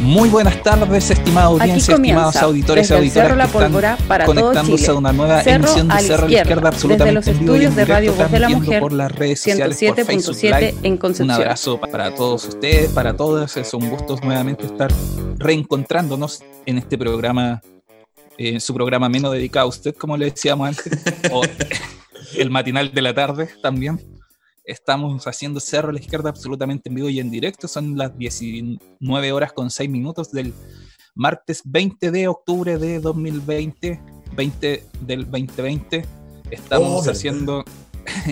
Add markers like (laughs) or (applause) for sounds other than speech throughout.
Muy buenas tardes, estimada audiencia, estimados auditores y auditoras la que están para conectándose a una nueva Cerro emisión de la Cerro a la izquierda, Izquierda, desde absolutamente los estudios de Radio Voz de la Mujer, por las redes sociales, por Facebook 107.7 Live. en Concepción. Un abrazo para todos ustedes, para todas. Es un gusto nuevamente estar reencontrándonos en este programa, en su programa menos dedicado a usted, como le decíamos antes, o (laughs) el matinal de la tarde también. Estamos haciendo Cerro a la Izquierda absolutamente en vivo y en directo. Son las 19 horas con 6 minutos del martes 20 de octubre de 2020, 20 del 2020. Estamos Oh, haciendo,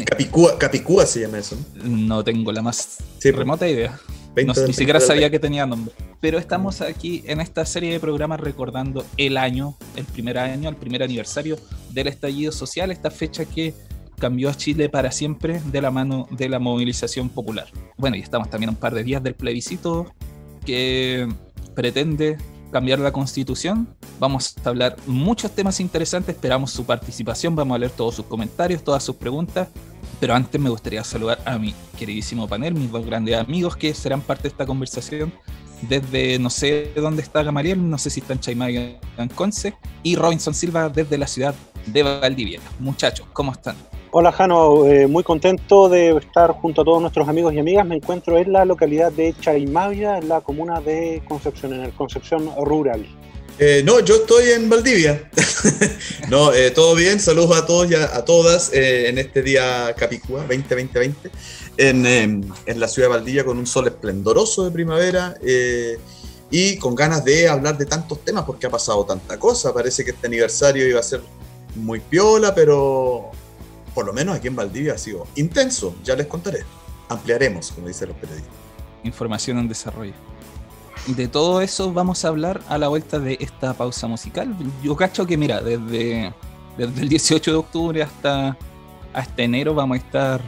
Capicúa, Capicúa se llama eso. ¿no? tengo la más Sí, remota idea. 20 No, ni siquiera 20 del sabía 20. que tenía nombre. Pero estamos aquí en esta serie de programas recordando el año, el primer año, el primer aniversario del estallido social, esta fecha que cambió a Chile para siempre de la mano de la movilización popular. Bueno, y estamos también a un par de días del plebiscito que pretende cambiar la constitución. Vamos a hablar muchos temas interesantes, esperamos su participación, vamos a leer todos sus comentarios, todas sus preguntas. Pero antes me gustaría saludar a mi queridísimo panel, mis dos grandes amigos que serán parte de esta conversación desde no sé dónde está Gamaliel, no sé si está en Chaimay en Conce, y Robinson Silva desde la ciudad de Valdivia. Muchachos, ¿cómo están? Hola Jano, eh, muy contento de estar junto a todos nuestros amigos y amigas. Me encuentro en la localidad de Chaimavia, en la comuna de Concepción, en el Concepción Rural. Eh, no, yo estoy en Valdivia. (laughs) no, eh, todo bien. Saludos a todos y a, a todas eh, en este día Capicúa 2020 en, eh, en la ciudad de Valdivia con un sol esplendoroso de primavera eh, y con ganas de hablar de tantos temas porque ha pasado tanta cosa. Parece que este aniversario iba a ser muy piola, pero por lo menos aquí en Valdivia ha sido intenso. Ya les contaré. Ampliaremos, como dicen los periodistas. Información en desarrollo. De todo eso vamos a hablar a la vuelta de esta pausa musical. Yo cacho que, mira, desde, el 18 de octubre hasta, hasta enero vamos a estar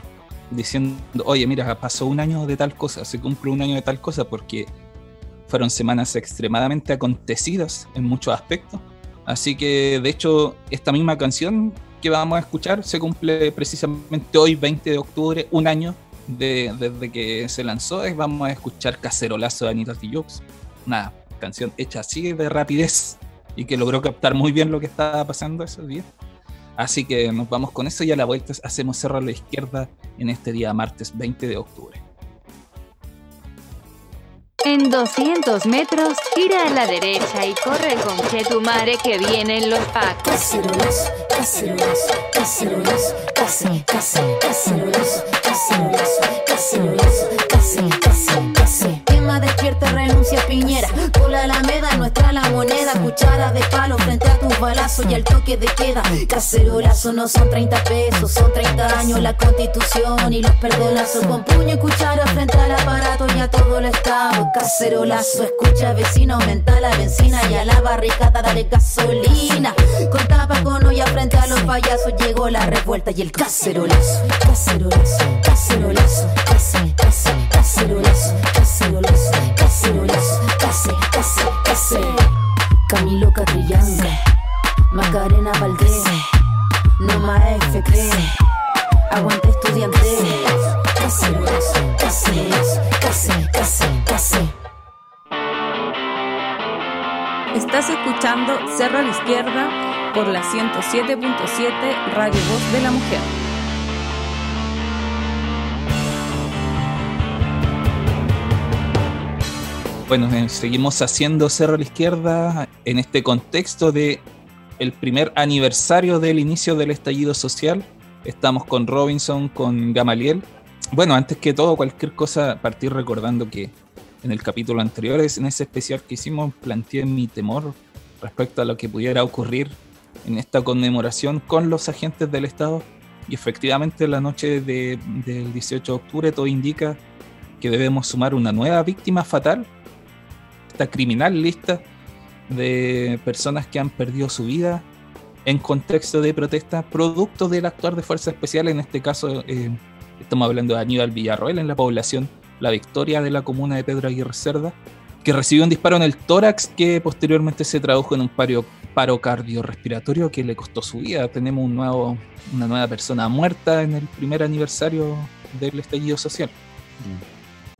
diciendo, oye, mira, pasó un año de tal cosa, se cumple un año de tal cosa, porque fueron semanas extremadamente acontecidas en muchos aspectos. Así que, de hecho, esta misma canción que vamos a escuchar se cumple precisamente hoy, 20 de octubre, un año de- desde que se lanzó. y Vamos a escuchar Cacerolazo de Anita Tijoux, una canción hecha así de rapidez y que logró captar muy bien lo que estaba pasando esos días. Así que nos vamos con eso y a la vuelta hacemos cerro a la izquierda en este día martes 20 de octubre. En 200 metros, gira a la derecha y corre con Chetumare que vienen los pacos. Cacerolazo, cacerolazo, cacerolazo, case, case, cacerolazo, cacerolazo, cacerolazo, case, case, case. Renuncia, piñera. Por la alameda, nuestra la moneda. Cuchara de palo frente a tus balazos y al toque de queda. Cacerolazo no son 30 pesos, son 30 años la constitución y los perdonazos. Con puño y cuchara frente al aparato y a todo el estado. Cacerolazo, escucha vecino, aumenta la benzina y a la barricada dale gasolina. Con tapa con olla frente a los payasos llegó la revuelta y el cacerolazo. Cacerolazo, cacerolazo, cacerolazo, cacerolazo, Camilo Catrillanca, Macarena Valdés, Noma FP, aguante estudiante. Cacerolazo, cacerolazo, case, case, case. Estás escuchando Cerro a la Izquierda por la 107.7 Radio Voz de la Mujer. Bueno, eh, seguimos haciendo Cerro a la Izquierda en este contexto de el primer aniversario del inicio del estallido social. Estamos con Robinson, con Gamaliel. Bueno, antes que todo, cualquier cosa, partir recordando que en el capítulo anterior, en ese especial que hicimos, planteé mi temor respecto a lo que pudiera ocurrir en esta conmemoración con los agentes del Estado. Y efectivamente, la noche de- del 18 de octubre, todo indica que debemos sumar una nueva víctima fatal esta criminal lista de personas que han perdido su vida en contexto de protesta, producto del actuar de fuerzas especiales. En este caso, eh, estamos hablando de Aníbal Villarroel en la población La Victoria de la comuna de Pedro Aguirre Cerda, que recibió un disparo en el tórax que posteriormente se tradujo en un paro, paro cardiorrespiratorio que le costó su vida. Tenemos un nuevo, una nueva persona muerta en el primer aniversario del estallido social.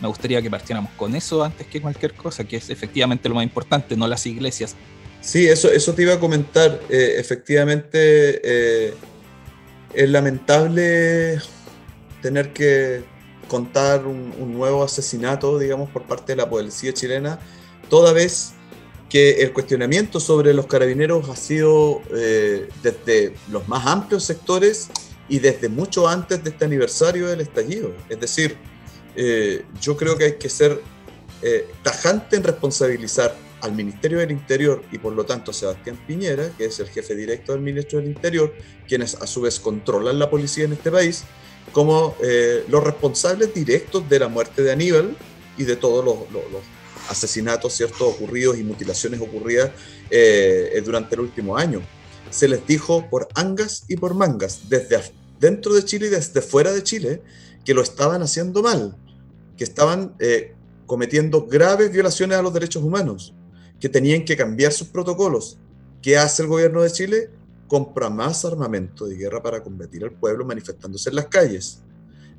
Me gustaría que partiéramos con eso antes que cualquier cosa, que es efectivamente lo más importante, no las iglesias. Sí, eso, eso te iba a comentar. Eh, efectivamente, eh, es lamentable tener que contar un, un nuevo asesinato, digamos, por parte de la policía chilena, toda vez que el cuestionamiento sobre los carabineros ha sido eh, desde los más amplios sectores y desde mucho antes de este aniversario del estallido. Es decir, eh, yo creo que hay que ser eh, tajante en responsabilizar al Ministerio del Interior y por lo tanto a Sebastián Piñera, que es el jefe directo del Ministerio del Interior, quienes a su vez controlan la policía en este país, como eh, los responsables directos de la muerte de Aníbal y de todos los, los- los asesinatos ciertos ocurridos y mutilaciones ocurridas eh, durante el último año. Se les dijo por angas y por mangas, desde dentro de Chile y desde fuera de Chile, que lo estaban haciendo mal, que estaban eh, cometiendo graves violaciones a los derechos humanos, que tenían que cambiar sus protocolos. ¿Qué hace el gobierno de Chile? Compra más armamento de guerra para combatir al pueblo manifestándose en las calles.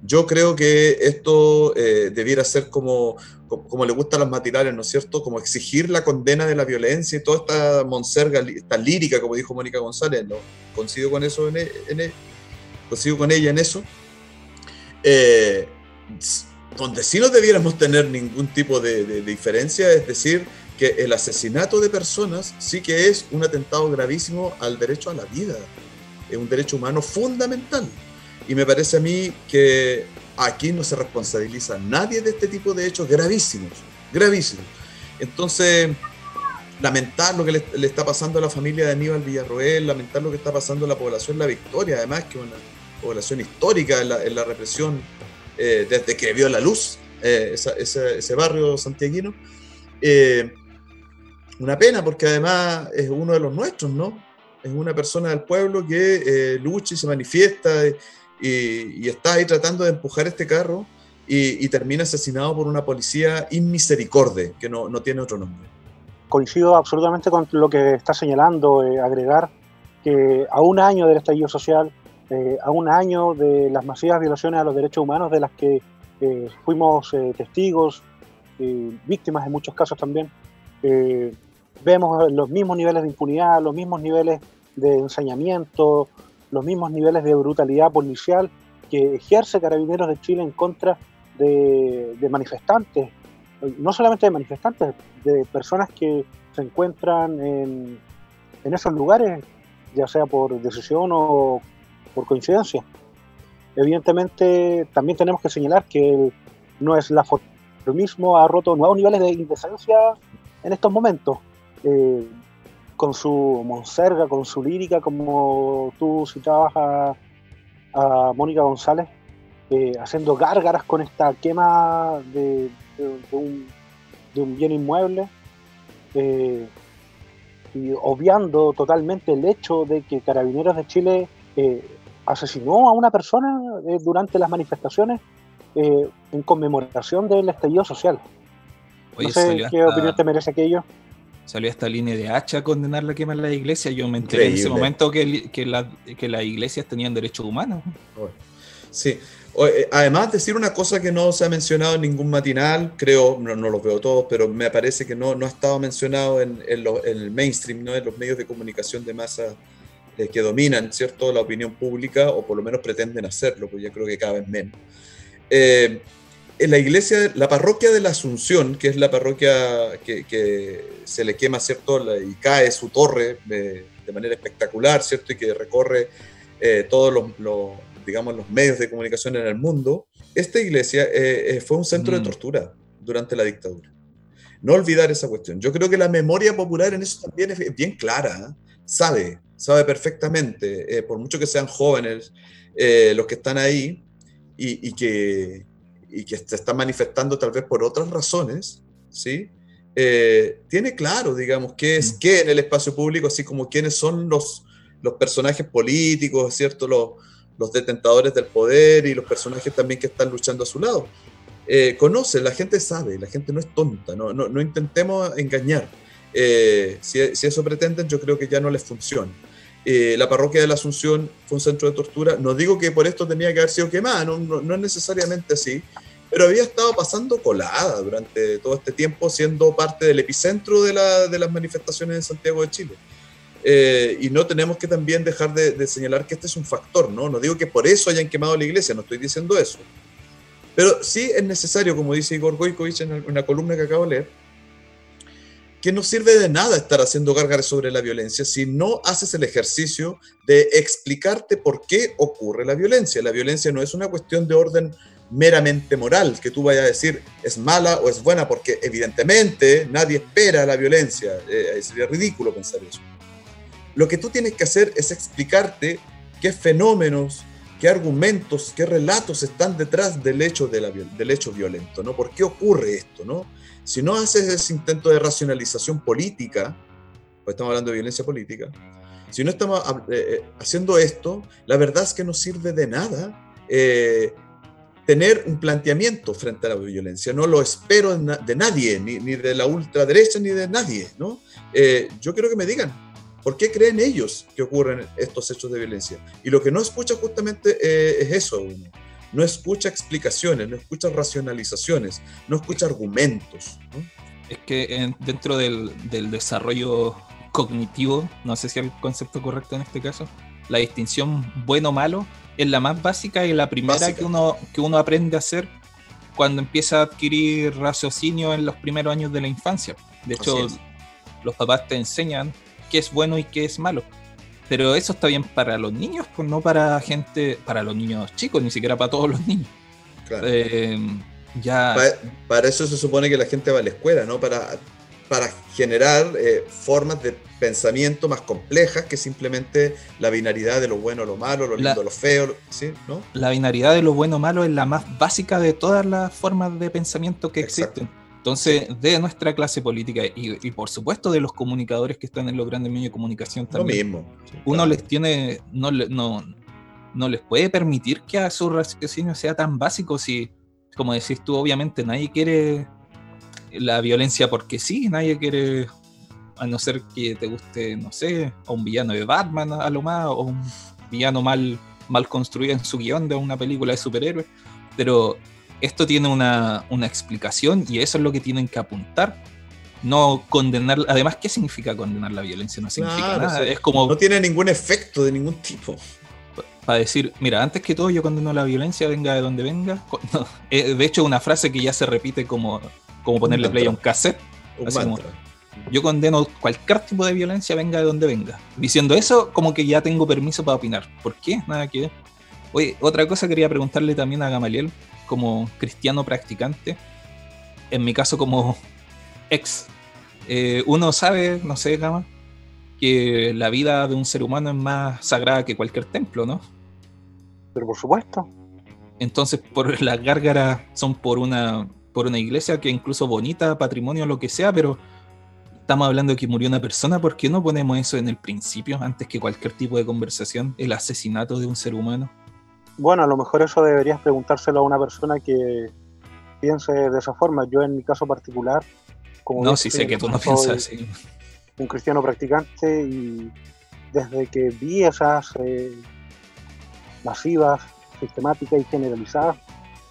Yo creo que esto eh, debiera ser como, como, como le gustan las matinales, ¿no es cierto? Como exigir la condena de la violencia y toda esta monserga, esta lírica, como dijo Mónica González, ¿no? Coincido con eso en, e- en e- con ella en eso. Eh, donde sí no debiéramos tener ningún tipo de, diferencia, es decir, que el asesinato de personas sí que es un atentado gravísimo al derecho a la vida, es un derecho humano fundamental. Y me parece a mí que aquí no se responsabiliza nadie de este tipo de hechos gravísimos, gravísimos. Entonces, lamentar lo que le, está pasando a la familia de Aníbal Villarroel, lamentar lo que está pasando a la población La Victoria, además que es una población histórica en la represión eh, desde que vio la luz eh, ese, barrio santiaguino. Eh, una pena porque además es uno de los nuestros, ¿no? Es una persona del pueblo que lucha y se manifiesta y, está ahí tratando de empujar este carro y, termina asesinado por una policía inmisericorde, que no, no tiene otro nombre. Coincido absolutamente con lo que está señalando, agregar que a un año del estallido social, eh, a un año de las masivas violaciones a los derechos humanos de las que eh, fuimos eh, testigos, eh, víctimas en muchos casos también, eh, vemos los mismos niveles de impunidad, los mismos niveles de ensañamiento, los mismos niveles de brutalidad policial que ejerce Carabineros de Chile en contra de, de manifestantes, no solamente de manifestantes, de personas que se encuentran en, en esos lugares, ya sea por decisión o por coincidencia. Evidentemente, también tenemos que señalar que no es la mismo ha roto nuevos niveles de indecencia en estos momentos. Eh, con su monserga, con su lírica, como tú citabas a, Mónica González, eh, haciendo gárgaras con esta quema de, un, de bien inmueble, eh, y obviando totalmente el hecho de que Carabineros de Chile asesinó a una persona eh, durante las manifestaciones eh, en conmemoración del estallido social. Oye, no sé qué hasta- opinión te merece aquello. salió esta línea de hacha a condenar la quema en la iglesia. Yo me enteré en ese Increíble. momento que, que, la- que las iglesias tenían derechos humanos. Sí. O- eh, Además, decir una cosa que no se ha mencionado en ningún matinal, creo, no, no los veo todos, pero me parece que no, no ha estado mencionado en, en lo- en el mainstream, ¿no? en los medios de comunicación de masa eh, que dominan, ¿cierto?, la opinión pública, o por lo menos pretenden hacerlo, pues ya creo que cada vez menos. Eh, en la iglesia, la parroquia de la Asunción, que es la parroquia que, que se le quema, ¿cierto? La- y cae su torre eh, de manera espectacular, ¿cierto? Y que recorre eh, todos los, los, digamos, los medios de comunicación en el mundo. Esta iglesia eh, eh, fue un centro Mm. de tortura durante la dictadura. No olvidar esa cuestión. Yo creo que la memoria popular en eso también es bien clara, sabe, sabe perfectamente, eh, por mucho que sean jóvenes eh, los que están ahí y, y que, y que se están manifestando tal vez por otras razones, ¿sí? Eh, tiene claro, digamos, qué es Mm. qué en el espacio público, así como quiénes son los, los personajes políticos, ¿cierto? Los, los detentadores del poder y los personajes también que están luchando a su lado. Eh, conoce, la gente sabe, la gente no es tonta, no, no, no intentemos engañar. Eh, si, si eso pretenden, yo creo que ya no les funciona. Eh, la parroquia de la Asunción fue un centro de tortura. No digo que por esto tenía que haber sido quemada, no, no, no es necesariamente así, pero había estado pasando colada durante todo este tiempo, siendo parte del epicentro de, la- de las manifestaciones en Santiago de Chile. Eh, y no tenemos que también dejar de, de señalar que este es un factor, ¿no? No digo que por eso hayan quemado la iglesia, no estoy diciendo eso. Pero sí es necesario, como dice Igor Goikovich en una columna que acabo de leer, que no sirve de nada estar haciendo gárgaras sobre la violencia si no haces el ejercicio de explicarte por qué ocurre la violencia. La violencia no es una cuestión de orden meramente moral, que tú vayas a decir es mala o es buena, porque evidentemente nadie espera la violencia. Eh, sería ridículo pensar eso. Lo que tú tienes que hacer es explicarte qué fenómenos, qué argumentos, qué relatos están detrás del hecho, del hecho violento, ¿no? ¿Por qué ocurre esto, no? Si no haces ese intento de racionalización política, pues estamos hablando de violencia política, si no estamos eh, eh, haciendo esto, la verdad es que no sirve de nada eh, tener un planteamiento frente a la violencia. No lo espero de nadie, ni, ni de la ultraderecha, ni de nadie, ¿no? Eh, yo quiero que me digan, ¿por qué creen ellos que ocurren estos hechos de violencia? Y lo que no escucha justamente eh, es eso, uno. No escucha explicaciones, no escucha racionalizaciones, no escucha argumentos. ¿no? Es que en- dentro del, del desarrollo cognitivo, no sé si es el concepto correcto en este caso, la distinción bueno-malo es la más básica y la primera Básica. que uno, que uno aprende a hacer cuando empieza a adquirir raciocinio en los primeros años de la infancia. De hecho, los papás te enseñan qué es bueno y qué es malo. Pero eso está bien para los niños, pues no para gente, para los niños chicos, ni siquiera para todos los niños. Claro. Eh, ya Pa- para eso se supone que la gente va a la escuela, ¿no? Para, para generar eh, formas de pensamiento más complejas que simplemente la binaridad de lo bueno, lo malo, lo La- lindo, lo feo, ¿sí? ¿no? la binaridad de lo bueno o malo es la más básica de todas las formas de pensamiento que Exacto. existen. Entonces, de nuestra clase política y, y por supuesto de los comunicadores que están en los grandes medios de comunicación Lo también, mismo. sí, uno les tiene, no, no, no les puede permitir que a su raciocinio sea tan básico si, como decís tú, obviamente nadie quiere la violencia porque sí, nadie quiere, a no ser que te guste, no sé, a un villano de Batman a lo más, o un villano mal, mal construido en su guion de una película de superhéroes, pero esto tiene una, una explicación y eso es lo que tienen que apuntar. No condenar, además, ¿qué significa condenar la violencia? No significa Claro, nada. sí. Es como No tiene ningún efecto de ningún tipo. para decir, mira, antes que todo yo condeno la violencia, venga de donde venga. No, eh, de hecho, una frase que ya se repite como, como ponerle play a un cassette. Un como-. Yo condeno cualquier tipo de violencia, venga de donde venga. Diciendo eso, como que ya tengo permiso para opinar. ¿Por qué? Nada que ver. Oye, otra cosa quería preguntarle también a Gamaliel, como cristiano practicante. En mi caso, como ex. Eh, uno sabe, no sé, Gama, que la vida de un ser humano es más sagrada que cualquier templo, ¿no? Pero por supuesto, Entonces, por las gárgaras son por una, por una iglesia que incluso bonita, patrimonio, lo que sea, pero estamos hablando de que murió una persona, ¿por qué no ponemos eso en el principio, antes que cualquier tipo de conversación, el asesinato de un ser humano? Bueno, a lo mejor eso deberías preguntárselo a una persona que piense de esa forma. Yo en mi caso particular, como No, sí sé que tú no piensas así. un cristiano practicante y desde que vi esas eh, masivas, sistemáticas y generalizadas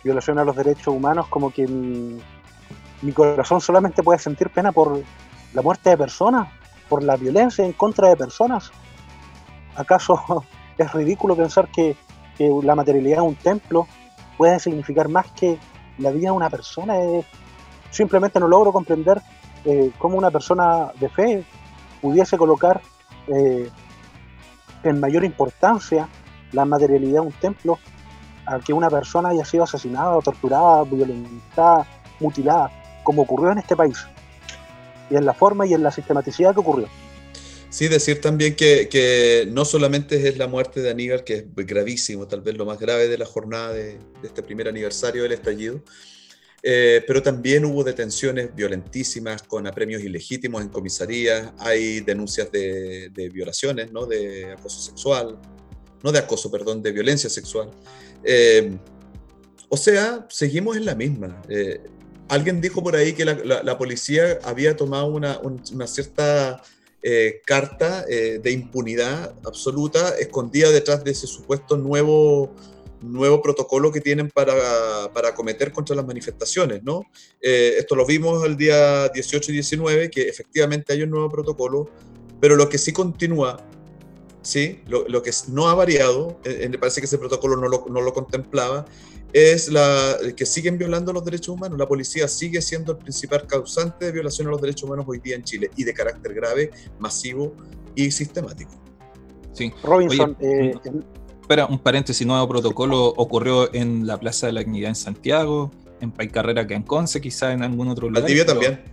violaciones a los derechos humanos, como que mi, mi corazón solamente puede sentir pena por la muerte de personas, por la violencia en contra de personas. ¿Acaso (laughs) es ridículo pensar que, que la materialidad de un templo puede significar más que la vida de una persona. Es, simplemente no logro comprender eh, cómo una persona de fe pudiese colocar eh, en mayor importancia la materialidad de un templo a que una persona haya sido asesinada, torturada, violentada, mutilada, como ocurrió en este país. Y en la forma y en la sistematicidad que ocurrió. Sí, decir también que, que, no solamente es la muerte de Aníbal, que es gravísimo, tal vez lo más grave de la jornada de, este primer aniversario del estallido, eh, pero también hubo detenciones violentísimas con apremios ilegítimos en comisarías, hay denuncias de, violaciones, ¿no? de acoso sexual, no de acoso, perdón, de violencia sexual. Eh, o sea, seguimos en la misma. Eh, alguien dijo por ahí que la, la, la policía había tomado una, un, una cierta eh, carta eh, de impunidad absoluta escondida detrás de ese supuesto nuevo, nuevo protocolo que tienen para, para cometer contra las manifestaciones, ¿no? Eh, esto lo vimos el día 18 y 19, que efectivamente hay un nuevo protocolo, pero lo que sí continúa, ¿sí? Lo, lo que no ha variado, me parece que ese protocolo no lo, no lo contemplaba, es la que siguen violando los derechos humanos. La policía sigue siendo el principal causante de violación a los derechos humanos hoy día en Chile y de carácter grave, masivo y sistemático. Sí. Robinson, Oye, eh, Espera, un paréntesis, nuevo protocolo ocurrió en la Plaza de la Dignidad en Santiago, en Paicarrera que en Conce, quizá en algún otro lugar. Valdivia pero- también.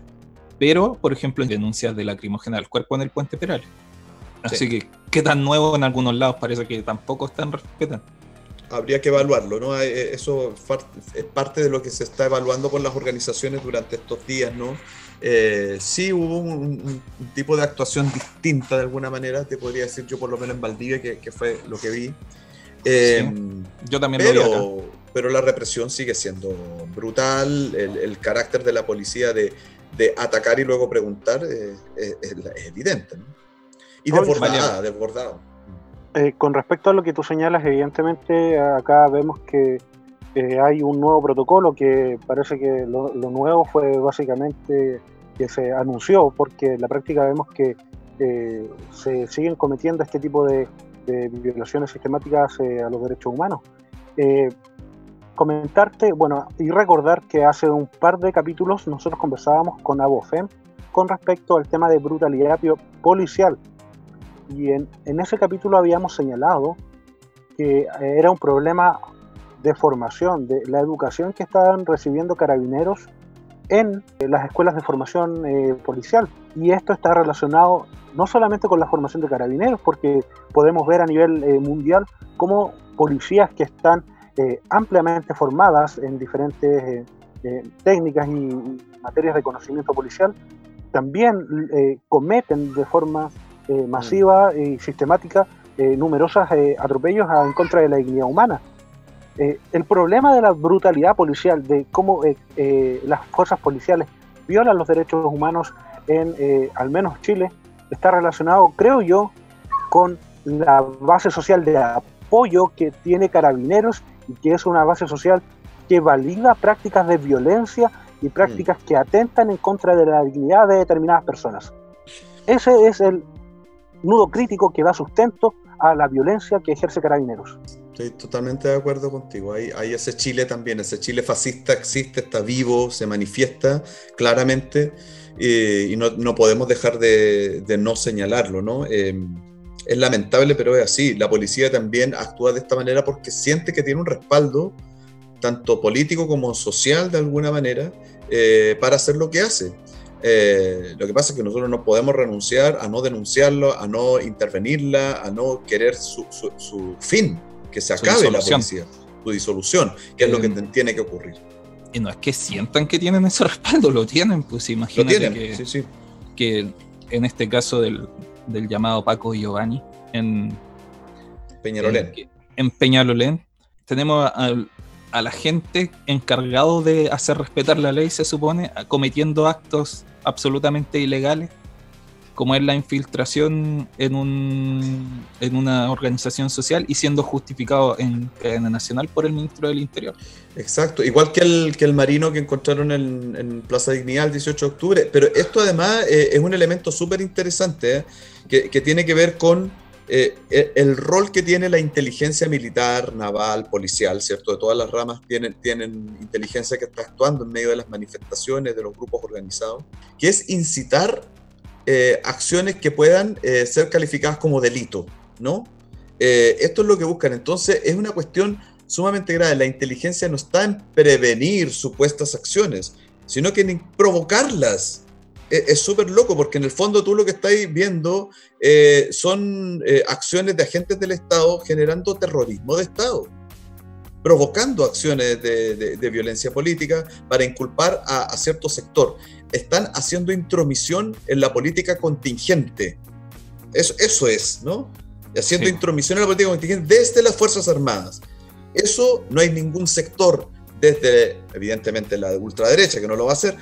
Pero, por ejemplo, en denuncias de lacrimógena del cuerpo en el puente Peral. Así Sí. que, ¿qué tan nuevo en algunos lados parece que tampoco están respetando? Habría que evaluarlo, ¿no? Eh, Eso es parte de lo que se está evaluando por las organizaciones durante estos días, ¿no? Eh, sí hubo un, un- tipo de actuación distinta de alguna manera, te podría decir yo por lo menos en Valdivia, que, que fue lo que vi. Eh, Yo también lo vi acá. pero, pero la represión sigue siendo brutal, el, el carácter de la policía de, de atacar y luego preguntar eh, es, es- es evidente, ¿no? Y desbordada, desbordado. Eh, con respecto a lo que tú señalas, evidentemente acá vemos que eh, hay un nuevo protocolo que parece que lo, nuevo fue básicamente que se anunció, porque en la práctica vemos que eh, se siguen cometiendo este tipo de, de violaciones sistemáticas a los derechos humanos. Comentarte, bueno, y recordar que hace un par de capítulos nosotros conversábamos con Abofem con respecto al tema de brutalidad policial. Y en, ese capítulo habíamos señalado que eh, era un problema de formación, de la educación que estaban recibiendo carabineros en eh, las escuelas de formación eh, policial. Y esto está relacionado no solamente con la formación de carabineros, porque podemos ver a nivel mundial cómo policías que están ampliamente formadas en diferentes técnicas y, materias de conocimiento policial, también cometen de forma eh, masiva y sistemática eh, numerosos eh, atropellos a- en contra de la dignidad humana. Eh, el problema de la brutalidad policial, de cómo eh, las fuerzas policiales violan los derechos humanos en al menos Chile, está relacionado, creo yo, con la base social de apoyo que tiene Carabineros y que es una base social que valida prácticas de violencia y prácticas que atentan en contra de la dignidad de determinadas personas. Ese es el nudo crítico que da sustento a la violencia que ejerce Carabineros. Estoy totalmente de acuerdo contigo. Hay, hay ese Chile también, ese Chile fascista existe, está vivo, se manifiesta claramente eh, y no, no podemos dejar de, de no señalarlo, ¿no? Eh, es lamentable, pero es así. La policía también actúa de esta manera porque siente que tiene un respaldo, tanto político como social de alguna manera, eh, para hacer lo que hace. Eh, lo que pasa es que nosotros no podemos renunciar a no denunciarlo, a no intervenirla, a no querer su, su- su fin, que se acabe la policía, su disolución, que es lo que Eh, tiene que ocurrir. Y no es que sientan que tienen ese respaldo, lo tienen, pues imagínate tienen, que, sí, sí. que en este caso del, del llamado Paco Giovanni en, Peñarolén. en, en Peñalolén, tenemos a, a la gente encargado de hacer respetar la ley, se supone, cometiendo actos absolutamente ilegales, como es la infiltración en, un, en una organización social y siendo justificado en cadena nacional por el ministro del Interior. Exacto, igual que el, que el marino que encontraron en, en Plaza Dignidad el 18 de octubre, pero esto además eh, es un elemento súper interesante eh, que, que tiene que ver con eh, el, el rol que tiene la inteligencia militar, naval, policial, ¿cierto? De todas las ramas tienen, inteligencia que está actuando en medio de las manifestaciones, de los grupos organizados, que es incitar eh, acciones que puedan eh, ser calificadas como delito, ¿no? Eh, esto es lo que buscan. Entonces, es una cuestión sumamente grave. La inteligencia no está en prevenir supuestas acciones, sino que en provocarlas. Es súper loco porque en el fondo tú lo que estáis viendo eh, son eh, acciones de agentes del Estado generando terrorismo de Estado, provocando acciones de, de- de violencia política para inculpar a, a cierto sector. Están haciendo intromisión en la política contingente. Eso, eso es, ¿no? Haciendo Sí. intromisión en la política contingente desde las Fuerzas Armadas. Eso no hay ningún sector, desde evidentemente la de ultraderecha, que no lo va a hacer,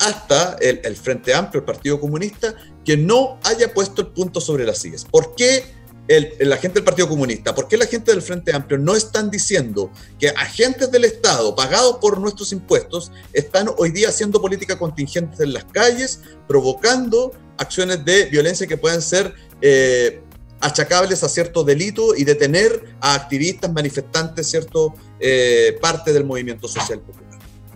hasta el, Frente Amplio, el Partido Comunista, que no haya puesto el punto sobre las sillas. ¿Por qué la gente del Partido Comunista, por qué la gente del Frente Amplio no están diciendo que agentes del Estado, pagados por nuestros impuestos, están hoy día haciendo política contingente en las calles, provocando acciones de violencia que puedan ser eh, achacables a cierto delito y detener a activistas, manifestantes, cierto eh, parte del movimiento social popular?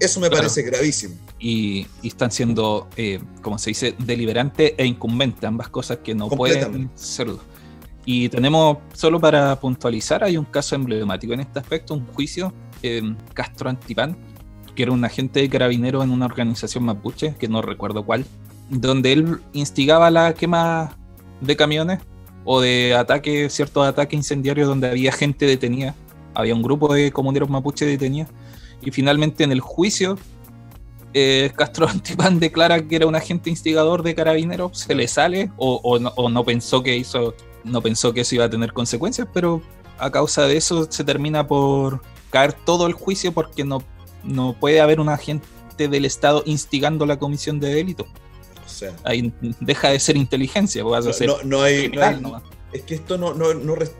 Eso me Claro. parece gravísimo. y, y están siendo, eh, como se dice, deliberante e incumbente, ambas cosas que no pueden Completamente. ser. Y tenemos, solo para puntualizar, hay un caso emblemático en este aspecto, un juicio, eh, Castro Antipán, que era un agente de carabinero en una organización mapuche, que no recuerdo cuál, donde él instigaba la quema de camiones o de ataque, ciertos ataques incendiarios donde había gente detenida, había un grupo de comuneros mapuche detenidos, y finalmente en el juicio eh, Castro (laughs) Antipán declara que era un agente instigador de carabineros, se le sale o, o no, o no pensó que hizo, no pensó que eso iba a tener consecuencias, pero a causa de eso se termina por caer todo el juicio porque no, no puede haber un agente del Estado instigando la comisión de delito. O sea, Ahí deja de ser inteligencia, pues, vas a ser no, no hay, no hay-. Es que esto no, no,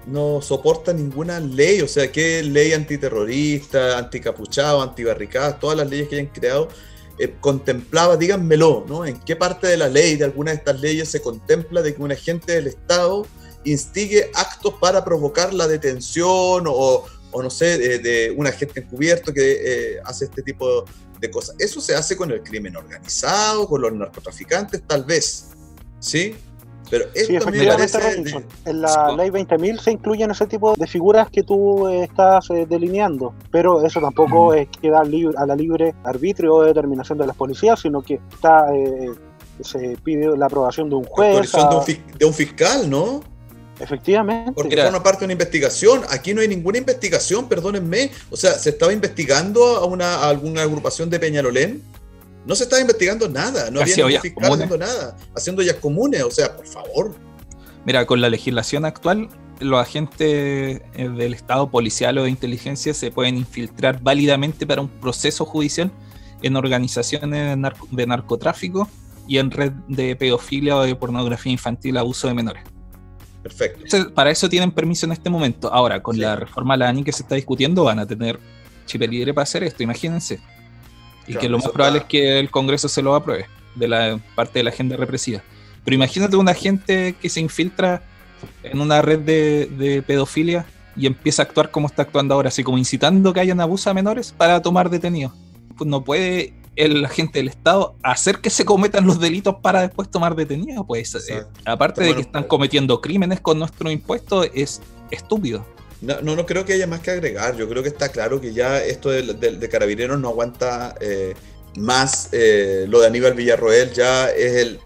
no, soporta ninguna ley, o sea, ¿qué ley antiterrorista, anticapuchado, antibarricadas, todas las leyes que hayan creado, eh, contemplaba, díganmelo, ¿no? ¿En qué parte de la ley, de alguna de estas leyes, se contempla de que un agente del Estado instigue actos para provocar la detención o, o no sé, de, de un agente encubierto que eh, hace este tipo de cosas? Eso se hace con el crimen organizado, con los narcotraficantes, tal vez, ¿sí? Pero Sí, esto me efectivamente. Robinson. de- En la ley 20.000 se incluyen ese tipo de figuras que tú eh, estás eh, delineando, pero eso tampoco es queda libre, a la libre arbitrio o determinación de las policías, sino que está eh, se pide la aprobación de un juez. autorización de a- un, de un fiscal, ¿no? efectivamente. Porque Mira. forma parte de una investigación. Aquí no hay ninguna investigación, perdónenme. O sea, ¿se estaba investigando a, una, a alguna agrupación de Peñalolén? No se estaba investigando nada. No había haciendo nada. Haciendo ollas comunes. O sea, por favor. Mira, con la legislación actual, los agentes eh, del Estado policial o de inteligencia se pueden infiltrar válidamente para un proceso judicial en organizaciones de, narco- de narcotráfico y en red de pedofilia o de pornografía infantil, abuso de menores. Perfecto. Ese- Para eso tienen permiso en este momento. Ahora, con Sí. la reforma a la ANI que se está discutiendo, van a tener chip libre para hacer esto, imagínense. Y Claro, que lo más probable está- es que el Congreso se lo apruebe, de la parte de la agenda represiva. Pero imagínate una gente que se infiltra en una red de, de pedofilia y empieza a actuar como está actuando ahora, así como incitando que hayan abuso a menores para tomar detenidos. Pues no puede el agente del Estado hacer que se cometan los delitos para después tomar detenidos. Pues eh, aparte de Bueno, que están pues- cometiendo crímenes con nuestros impuestos, es estúpido. No, no, no creo que haya más que agregar. Yo creo que está claro que ya esto de, de- carabineros no aguanta eh, más. eh, lo de Aníbal Villarroel ya es el.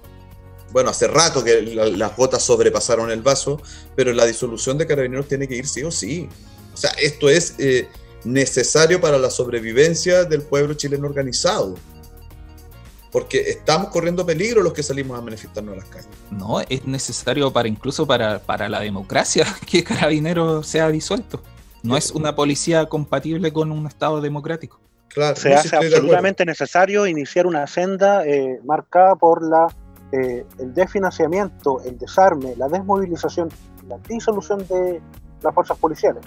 Bueno, hace rato que la- las gotas sobrepasaron el vaso, pero la disolución de carabineros tiene que ir sí o sí. O sea, esto es eh, necesario para la sobrevivencia del pueblo chileno organizado. Porque estamos corriendo peligro los que salimos a manifestarnos a las calles. No, es necesario para incluso para, para la democracia (laughs) que Carabinero sea disuelto. No es una policía compatible con un Estado democrático. Claro, se no, hace absolutamente necesario iniciar una senda eh, marcada por la, eh, el desfinanciamiento, el desarme, la desmovilización, la disolución de las fuerzas policiales.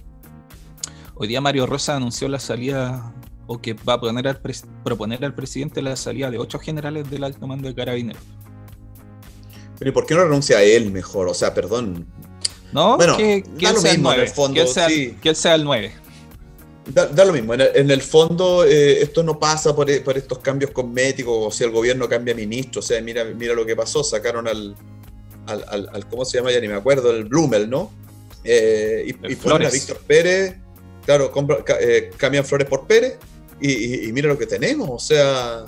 Hoy día Mario Rosa anunció la salida, o que va a poner al proponer al presidente la salida de ocho generales del alto mando de Carabineros. Pero ¿y por qué no renuncia a él mejor? O sea, perdón. No, Bueno, que, que da él lo sea mismo en 9. el fondo, que, él sea, sí. que él sea el 9. Da, da lo mismo, en el, en el fondo eh, esto no pasa por, e- por estos cambios cosméticos o si el gobierno cambia ministro, o sea, mira, mira lo que pasó, sacaron al, al, al- al- ¿cómo se llama? Ya ni me acuerdo, el Blumel, ¿no? Eh, y, y ponen a. Víctor Pérez, claro, compra- eh, cambian Flores por Pérez y, y- y mira lo que tenemos, o sea,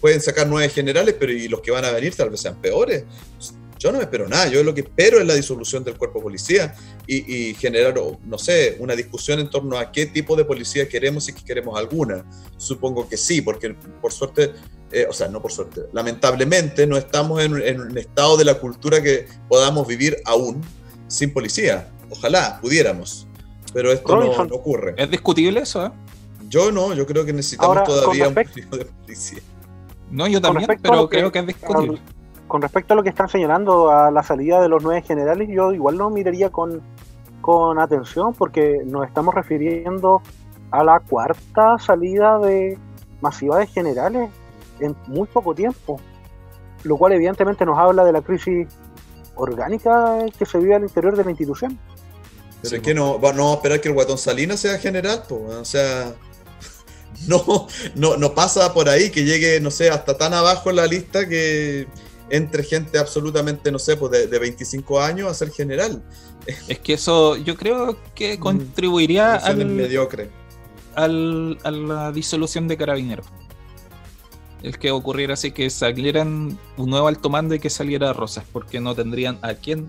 pueden sacar nueve generales, pero y los que van a venir tal vez sean peores. Yo no me espero nada, yo lo que espero es la disolución del cuerpo de policía y, y generar, no sé, una discusión en torno a qué tipo de policía queremos y que queremos alguna. Supongo que sí, porque por suerte, eh, o sea, no por suerte, lamentablemente no estamos en, en un estado de la cultura que podamos vivir aún sin policía. Ojalá pudiéramos, pero esto no, no ocurre. Es discutible eso, ¿eh? Yo no, yo creo que necesitamos Ahora, todavía respecto- un poquito de policía. No, yo también, pero que- creo que es discutible. Con respecto a lo que están señalando a la salida de los nueve generales, yo igual lo miraría con, con atención porque nos estamos refiriendo a la cuarta salida de masiva de generales en muy poco tiempo, lo cual evidentemente nos habla de la crisis orgánica que se vive al interior de la institución. Pero Sí, es que no, va- no vamos a esperar que el guatón Salinas sea general, po, o sea, (laughs) no, no, no pasa por ahí que llegue, no sé, hasta tan abajo en la lista que entre gente absolutamente, no sé, pues de, de 25 años a ser general. (laughs) Es que eso yo creo que contribuiría Eso es al, mediocre. al- a la disolución de carabineros. El que ocurriera así que salieran un nuevo alto mando y que saliera Rosas, porque no tendrían a quién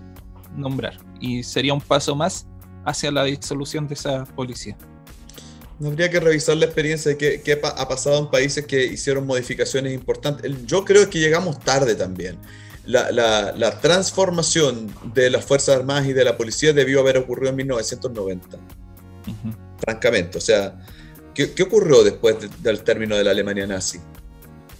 nombrar. Y sería un paso más hacia la disolución de esa policía. Habría que revisar la experiencia de qué, qué ha pasado en países que hicieron modificaciones importantes. Yo creo que llegamos tarde también. La, la- la transformación de las Fuerzas Armadas y de la policía debió haber ocurrido en 1990. Ujú. francamente. O sea, ¿qué, qué ocurrió después de- del término de la Alemania nazi?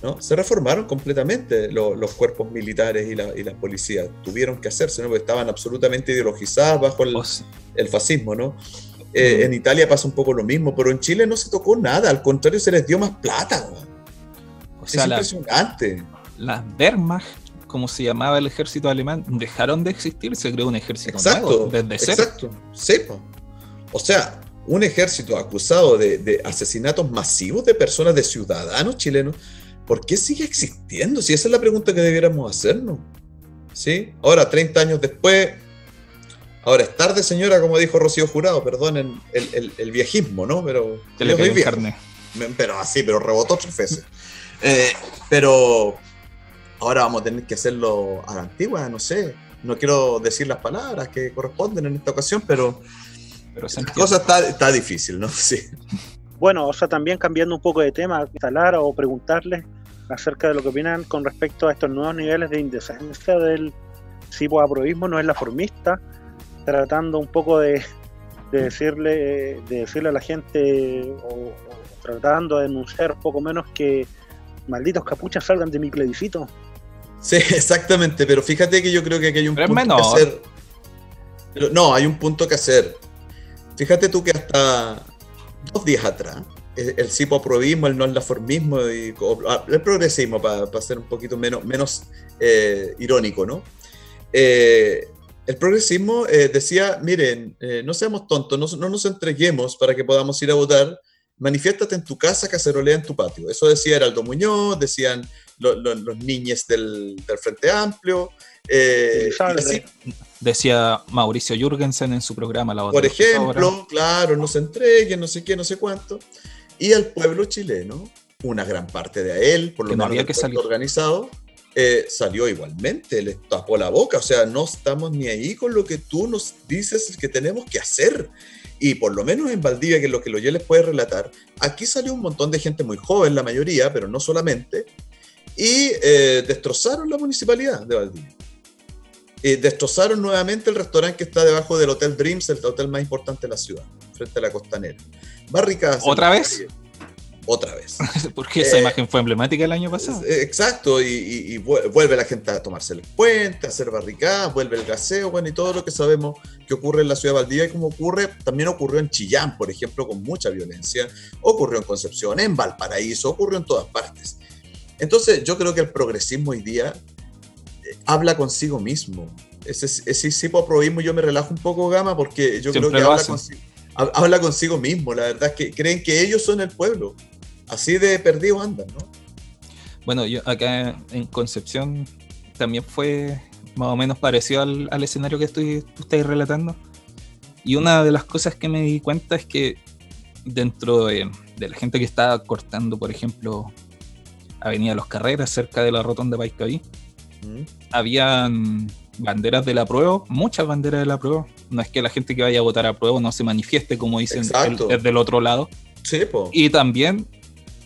¿No? Se reformaron completamente lo- los cuerpos militares y la, y la policía. Tuvieron que hacerse, ¿no? Porque estaban absolutamente ideologizadas bajo el, O s- el fascismo, ¿no? Eh. En Italia pasa un poco lo mismo, pero en Chile no se tocó nada, al contrario, se les dio más plata. o Es sea, la- impresionante. las Wehrmacht, como se llamaba el ejército alemán, dejaron de existir, se creó un ejército Exacto, nuevo, desde cero. exacto. Sepa. O sea, un ejército acusado de, de asesinatos masivos de personas, de ciudadanos chilenos, ¿por qué sigue existiendo? Si esa es la pregunta que debiéramos hacernos. ¿Sí? Ahora, 30 años después, ahora es tarde, señora, como dijo Rocío Jurado, perdonen el, el- el viejismo, ¿no? Pero yo soy viejo. Me- Pero así, pero rebotó tres veces. (laughs) Eh, pero ahora vamos a tener que hacerlo a la antigua, no sé. No quiero decir las palabras que corresponden en esta ocasión, pero Pero la cosa está, está difícil, ¿no? (laughs) Sí. Bueno, o sea, también cambiando un poco de tema, instalar o preguntarles acerca de lo que opinan con respecto a estos nuevos niveles de indecencia del cipoaprovismo, no es la formista, tratando un poco de, de decirle de decirle a la gente o, o tratando de denunciar poco menos que malditos capuchas salgan de mi plebiscito. Sí, (laughs) exactamente, pero fíjate que yo creo que aquí hay un Pero punto menor. que hacer. Pero no, hay un punto que hacer. Fíjate tú que hasta dos días atrás, el, el cipoaprovismo, el no laformismo y ah, el progresismo, para ser un poquito menos, menos eh, irónico, ¿no? Eh, el progresismo eh, decía, miren, eh, no seamos tontos, no, no nos entreguemos para que podamos ir a votar, manifiéstate en tu casa, cacerolea en tu patio. Eso decía Heraldo Muñoz, decían lo- lo- los niñes del, del Frente Amplio. eh, así, Decía Mauricio Jürgensen en su programa La Voz por de la Profesora. ejemplo, claro, no se entreguen, no sé qué, no sé cuánto. Y al pueblo chileno, una gran parte de él, por lo Que no menos había que salir. organizado, eh, salió igualmente, les tapó la boca. O sea, no estamos ni ahí con lo que tú nos dices que tenemos que hacer. Y por lo menos en Valdivia, que es lo que yo les puede relatar, aquí salió un montón de gente muy joven, la mayoría, pero no solamente, y eh, destrozaron la municipalidad de Valdivia. Eh, destrozaron nuevamente el restaurante que está debajo del Hotel Dreams, el hotel más importante de la ciudad, frente a la costanera. Barricadas. ¿Otra vez? calle. Otra vez. (laughs) Porque esa Eh, imagen fue emblemática el año pasado. Eh, Exacto, y, y- y vu- vuelve la gente a tomarse el puente, a hacer barricadas, vuelve el gaseo, bueno, y todo lo que sabemos que ocurre en la ciudad de Valdivia y como ocurre, también ocurrió en Chillán, por ejemplo, con mucha violencia, ocurrió en Concepción, en Valparaíso, ocurrió en todas partes. Entonces, yo creo que el progresismo hoy día habla consigo mismo. Ese, ese yo me relajo un poco, Gama, porque yo Siempre creo que habla consigo, hab- habla consigo mismo. La verdad es que creen que ellos son el pueblo. Así de perdidos andan, ¿no? Bueno, yo acá en Concepción también fue más o menos parecido al, al escenario que estoy, tú estáis relatando. Y una de las cosas que me di cuenta es que dentro de, de la gente que estaba cortando, por ejemplo, Avenida Los Carreras, cerca de la rotonda Paiscaví, Mm. habían banderas de la prueba, muchas banderas de la prueba. No es que la gente que vaya a votar a prueba no se manifieste, como dicen el- desde el otro lado. Sí, po. Y también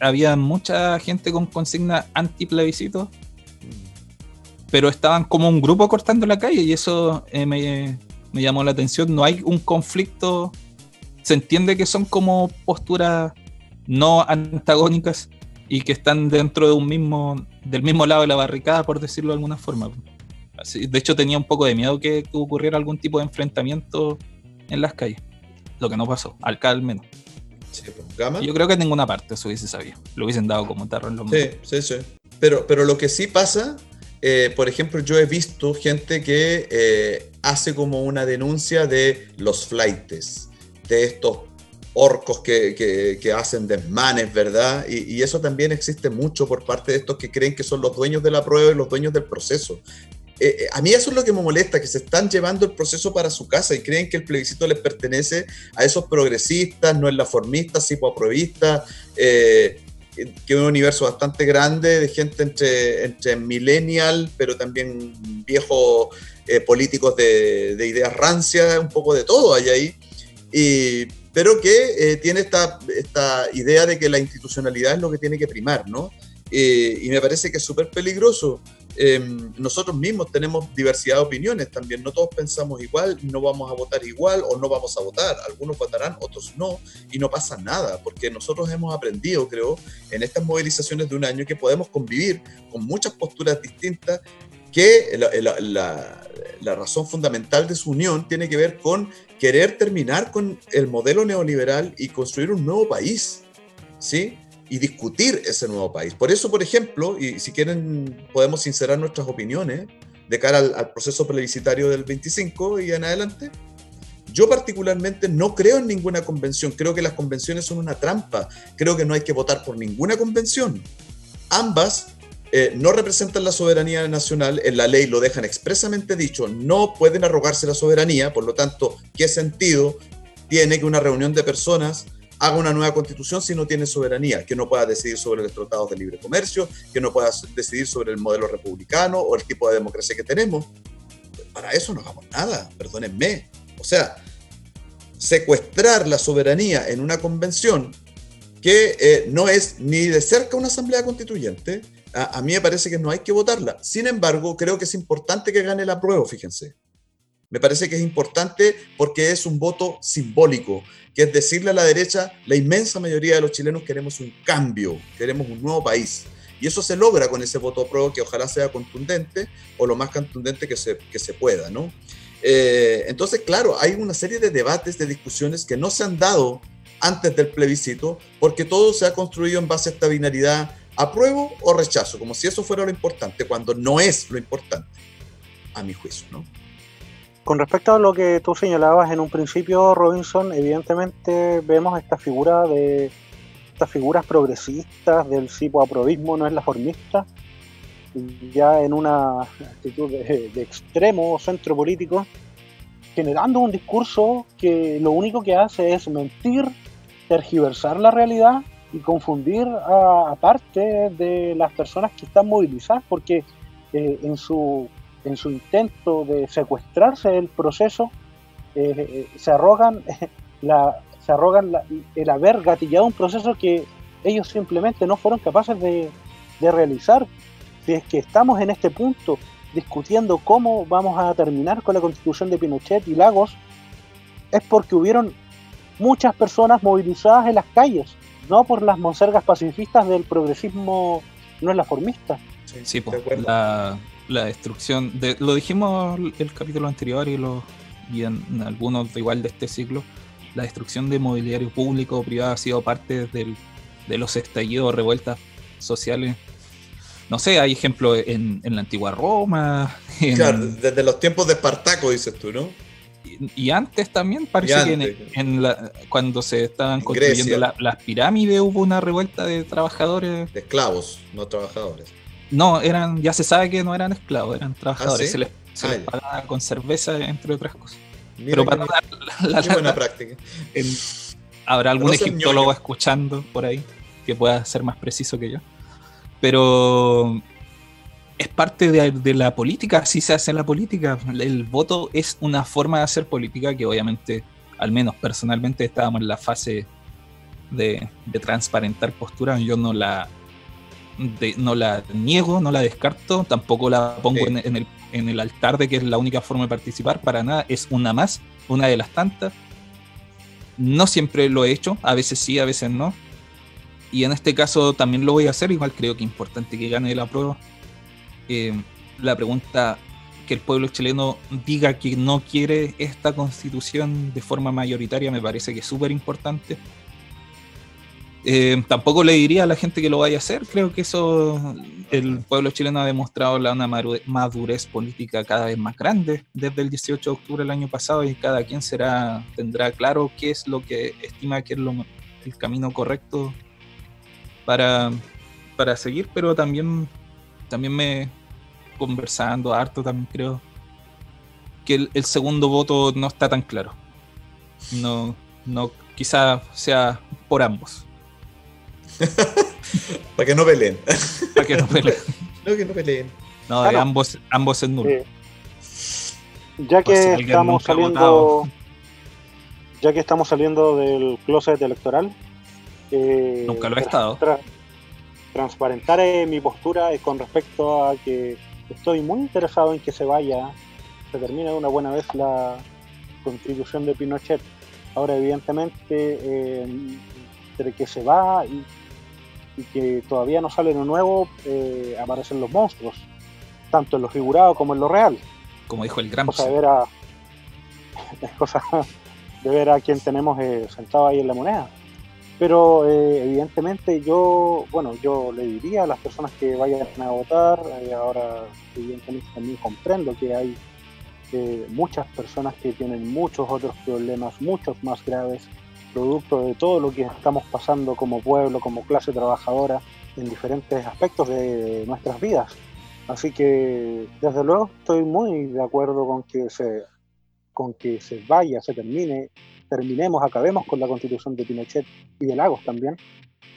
había mucha gente con consigna anti plebiscito, pero estaban como un grupo cortando la calle y eso eh, me, llamó la atención. No hay un conflicto, se entiende que son como posturas no antagónicas y que están dentro de un mismo, del mismo lado de la barricada, por decirlo de alguna forma. Así- de hecho, tenía un poco de miedo que, ocurriera algún tipo de enfrentamiento en las calles. Lo que no pasó, al al menos. Sí. Gama. Yo creo que en ninguna parte se hubiese sabido. Lo hubiesen dado como tarro en los Sí, sí, sí. Pero, pero lo que sí pasa, eh, por ejemplo, yo he visto gente que eh, hace como una denuncia de los flightes, de estos orcos que, que- que hacen desmanes, ¿verdad? Y, y eso también existe mucho por parte de estos que creen que son los dueños de la prueba y los dueños del proceso. Eh, eh, a mí eso es lo que me molesta, que se están llevando el proceso para su casa y creen que el plebiscito les pertenece a esos progresistas, no es la formista, psicoaprovistas, eh, que es un universo bastante grande de gente entre, entre millennial, pero también viejos eh, políticos de, de ideas rancias, un poco de todo hay ahí, pero que eh, tiene esta, esta idea de que la institucionalidad es lo que tiene que primar, ¿no? Y me parece que es súper peligroso. Eh, nosotros mismos tenemos diversidad de opiniones también, no todos pensamos igual, no vamos a votar igual o no vamos a votar, algunos votarán, otros no, y no pasa nada, porque nosotros hemos aprendido, creo, en estas movilizaciones de un año que podemos convivir con muchas posturas distintas, que la, la- la- la razón fundamental de su unión tiene que ver con querer terminar con el modelo neoliberal y construir un nuevo país, ¿sí? Y discutir ese nuevo país. Por eso, por ejemplo, y si quieren podemos sincerar nuestras opiniones de cara al, proceso plebiscitario del 25 y en adelante, yo particularmente no creo en ninguna convención, creo que las convenciones son una trampa, creo que no hay que votar por ninguna convención. Ambas eh, no representan la soberanía nacional, en la ley lo dejan expresamente dicho, no pueden arrogarse la soberanía, por lo tanto, ¿qué sentido tiene que una reunión de personas haga una nueva constitución si no tiene soberanía? Que no pueda decidir sobre los tratados de libre comercio, que no pueda decidir sobre el modelo republicano o el tipo de democracia que tenemos. Para eso no hagamos nada, perdónenme. O sea, secuestrar la soberanía en una convención que eh, no es ni de cerca una asamblea constituyente, a, a mí me parece que no hay que votarla. Sin embargo, creo que es importante que gane la prueba, fíjense. Me parece que es importante porque es un voto simbólico, que es decirle a la derecha, la inmensa mayoría de los chilenos queremos un cambio, queremos un nuevo país. Y eso se logra con ese voto pro que ojalá sea contundente o lo más contundente que se, que se pueda, ¿no? Eh, entonces, claro, hay una serie de debates, de discusiones que no se han dado antes del plebiscito, porque todo se ha construido en base a esta binaridad apruebo o rechazo, como si eso fuera lo importante, cuando no es lo importante, a mi juicio, ¿no? Con respecto a lo que tú señalabas en un principio, Robinson, evidentemente vemos esta figura de estas figuras progresistas del psicoaprovismo, no es la formista, ya en una actitud de, de extremo centro político, generando un discurso que lo único que hace es mentir, tergiversar la realidad y confundir a, a parte de las personas que están movilizadas, porque eh, en su en su intento de secuestrarse el proceso, eh, eh, se arrogan, (laughs) la, se arrogan la- el haber gatillado un proceso que ellos simplemente no fueron capaces de, de realizar. Si es que estamos en este punto discutiendo cómo vamos a terminar con la constitución de Pinochet y Lagos, es porque hubieron muchas personas movilizadas en las calles, no por las monsergas pacifistas del progresismo no es la formista. Sí, de pues, la, la destrucción, de, lo dijimos el capítulo anterior y, lo, y en, en algunos de igual de este ciclo, la destrucción de mobiliario público o privado ha sido parte del- de los estallidos, revueltas sociales no sé, hay ejemplos en, en la antigua Roma. (laughs) en- Claro, desde los tiempos de Espartaco, dices tú, ¿no? y, y antes también parece que en- la- cuando se estaban En construyendo la- las pirámides hubo una revuelta de trabajadores. De esclavos, no trabajadores. No, eran, ya se sabe que no eran esclavos, eran trabajadores. ¿sí? Se les, se Ah, les pagaba con cerveza, entre otras cosas. Mira Pero para no dar la- la buena práctica. el- habrá algún No egiptólogo ñoño. escuchando por ahí que pueda ser más preciso que yo. Pero es parte de, de la política, así se hace en la política. El voto es una forma de hacer política que obviamente, al menos personalmente, estábamos en la fase de, de transparentar posturas. Yo no la, de- no la niego, no la descarto, tampoco la pongo Sí. en, en el, en el altar de que es la única forma de participar, para nada, es una más, una de las tantas. No siempre lo he hecho, a veces sí, a veces no. Y en este caso también lo voy a hacer, igual creo que es importante que gane la prueba. Eh, la pregunta que el pueblo chileno diga que no quiere esta constitución de forma mayoritaria me parece que es súper importante. Eh, tampoco le diría a la gente que lo vaya a hacer, creo que eso el pueblo chileno ha demostrado la, una madurez política cada vez más grande desde el 18 de octubre del año pasado y cada quien será tendrá claro qué es lo que estima que es lo, el camino correcto para, para seguir, pero también, también me conversando harto también creo que el, el segundo voto no está tan claro. No, no, quizá sea por ambos. (laughs) Para que no peleen. Para que no peleen. (laughs) No, que no peleen. No, de Claro. ambos, ambos es nulo. Eh, ya si que alguien estamos saliendo, votado. ya que estamos saliendo del closet electoral, eh, Nunca lo he estado. tra- transparentaré mi postura eh, con respecto a que estoy muy interesado en que se vaya, se termine de una buena vez la constitución de Pinochet. Ahora, evidentemente, eh, entre que se va y, y que todavía no sale lo nuevo, eh, aparecen los monstruos, tanto en lo figurado como en lo real Como dijo el Gramsci. cosa de ver a (laughs) es cosa de ver a quien tenemos eh, sentado ahí en la moneda pero eh, evidentemente yo bueno yo le diría a las personas que vayan a votar eh, ahora evidentemente también comprendo que hay eh, muchas personas que tienen muchos otros problemas muchos más graves producto de todo lo que estamos pasando como pueblo como clase trabajadora en diferentes aspectos de nuestras vidas Así que, desde luego, estoy muy de acuerdo con que se, con que se vaya, se termine, terminemos, acabemos con la constitución de Pinochet y de Lagos también.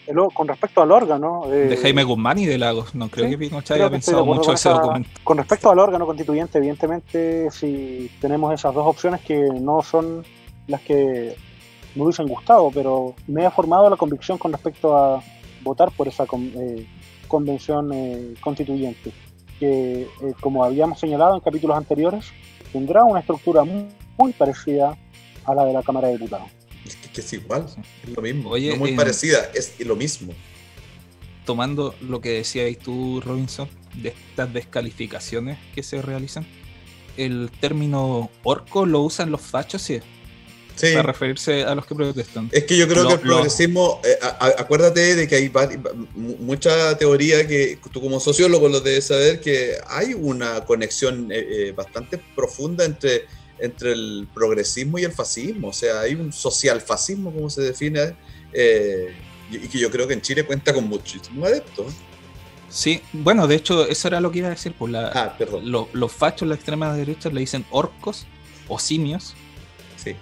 Luego, con respecto al órgano. eh, De Jaime Guzmán y de Lagos. No creo sí, que Pinochet creo haya que pensado mucho ese documento. Con respecto al órgano constituyente, evidentemente, si tenemos esas dos opciones que no son las que me hubiesen gustado, pero me he formado la convicción con respecto a votar por esa con- eh, convención eh, constituyente, que, eh, como habíamos señalado en capítulos anteriores, tendrá una estructura muy, muy parecida a la de la Cámara de Diputados. Es que, que es igual, es lo mismo. Oye, no muy eh, parecida, es lo mismo. Tomando lo que decías tú, Robinson, de estas descalificaciones que se realizan, el término orco lo usan los fachos, sí, Sí. para referirse a los que protestan. Es que yo creo Lo- que el progresismo, eh, a- a- acuérdate de que hay mucha teoría que tú como sociólogo lo debes saber, que hay una conexión eh, eh, bastante profunda entre, entre el progresismo y el fascismo. O sea, hay un social fascismo, como se define, eh, y que yo creo que en Chile cuenta con muchísimos adeptos. Sí, bueno, de hecho, eso era lo que iba a decir. Por la, Ah, perdón. lo- los fachos, la extrema derecha, le dicen orcos o simios. Sí,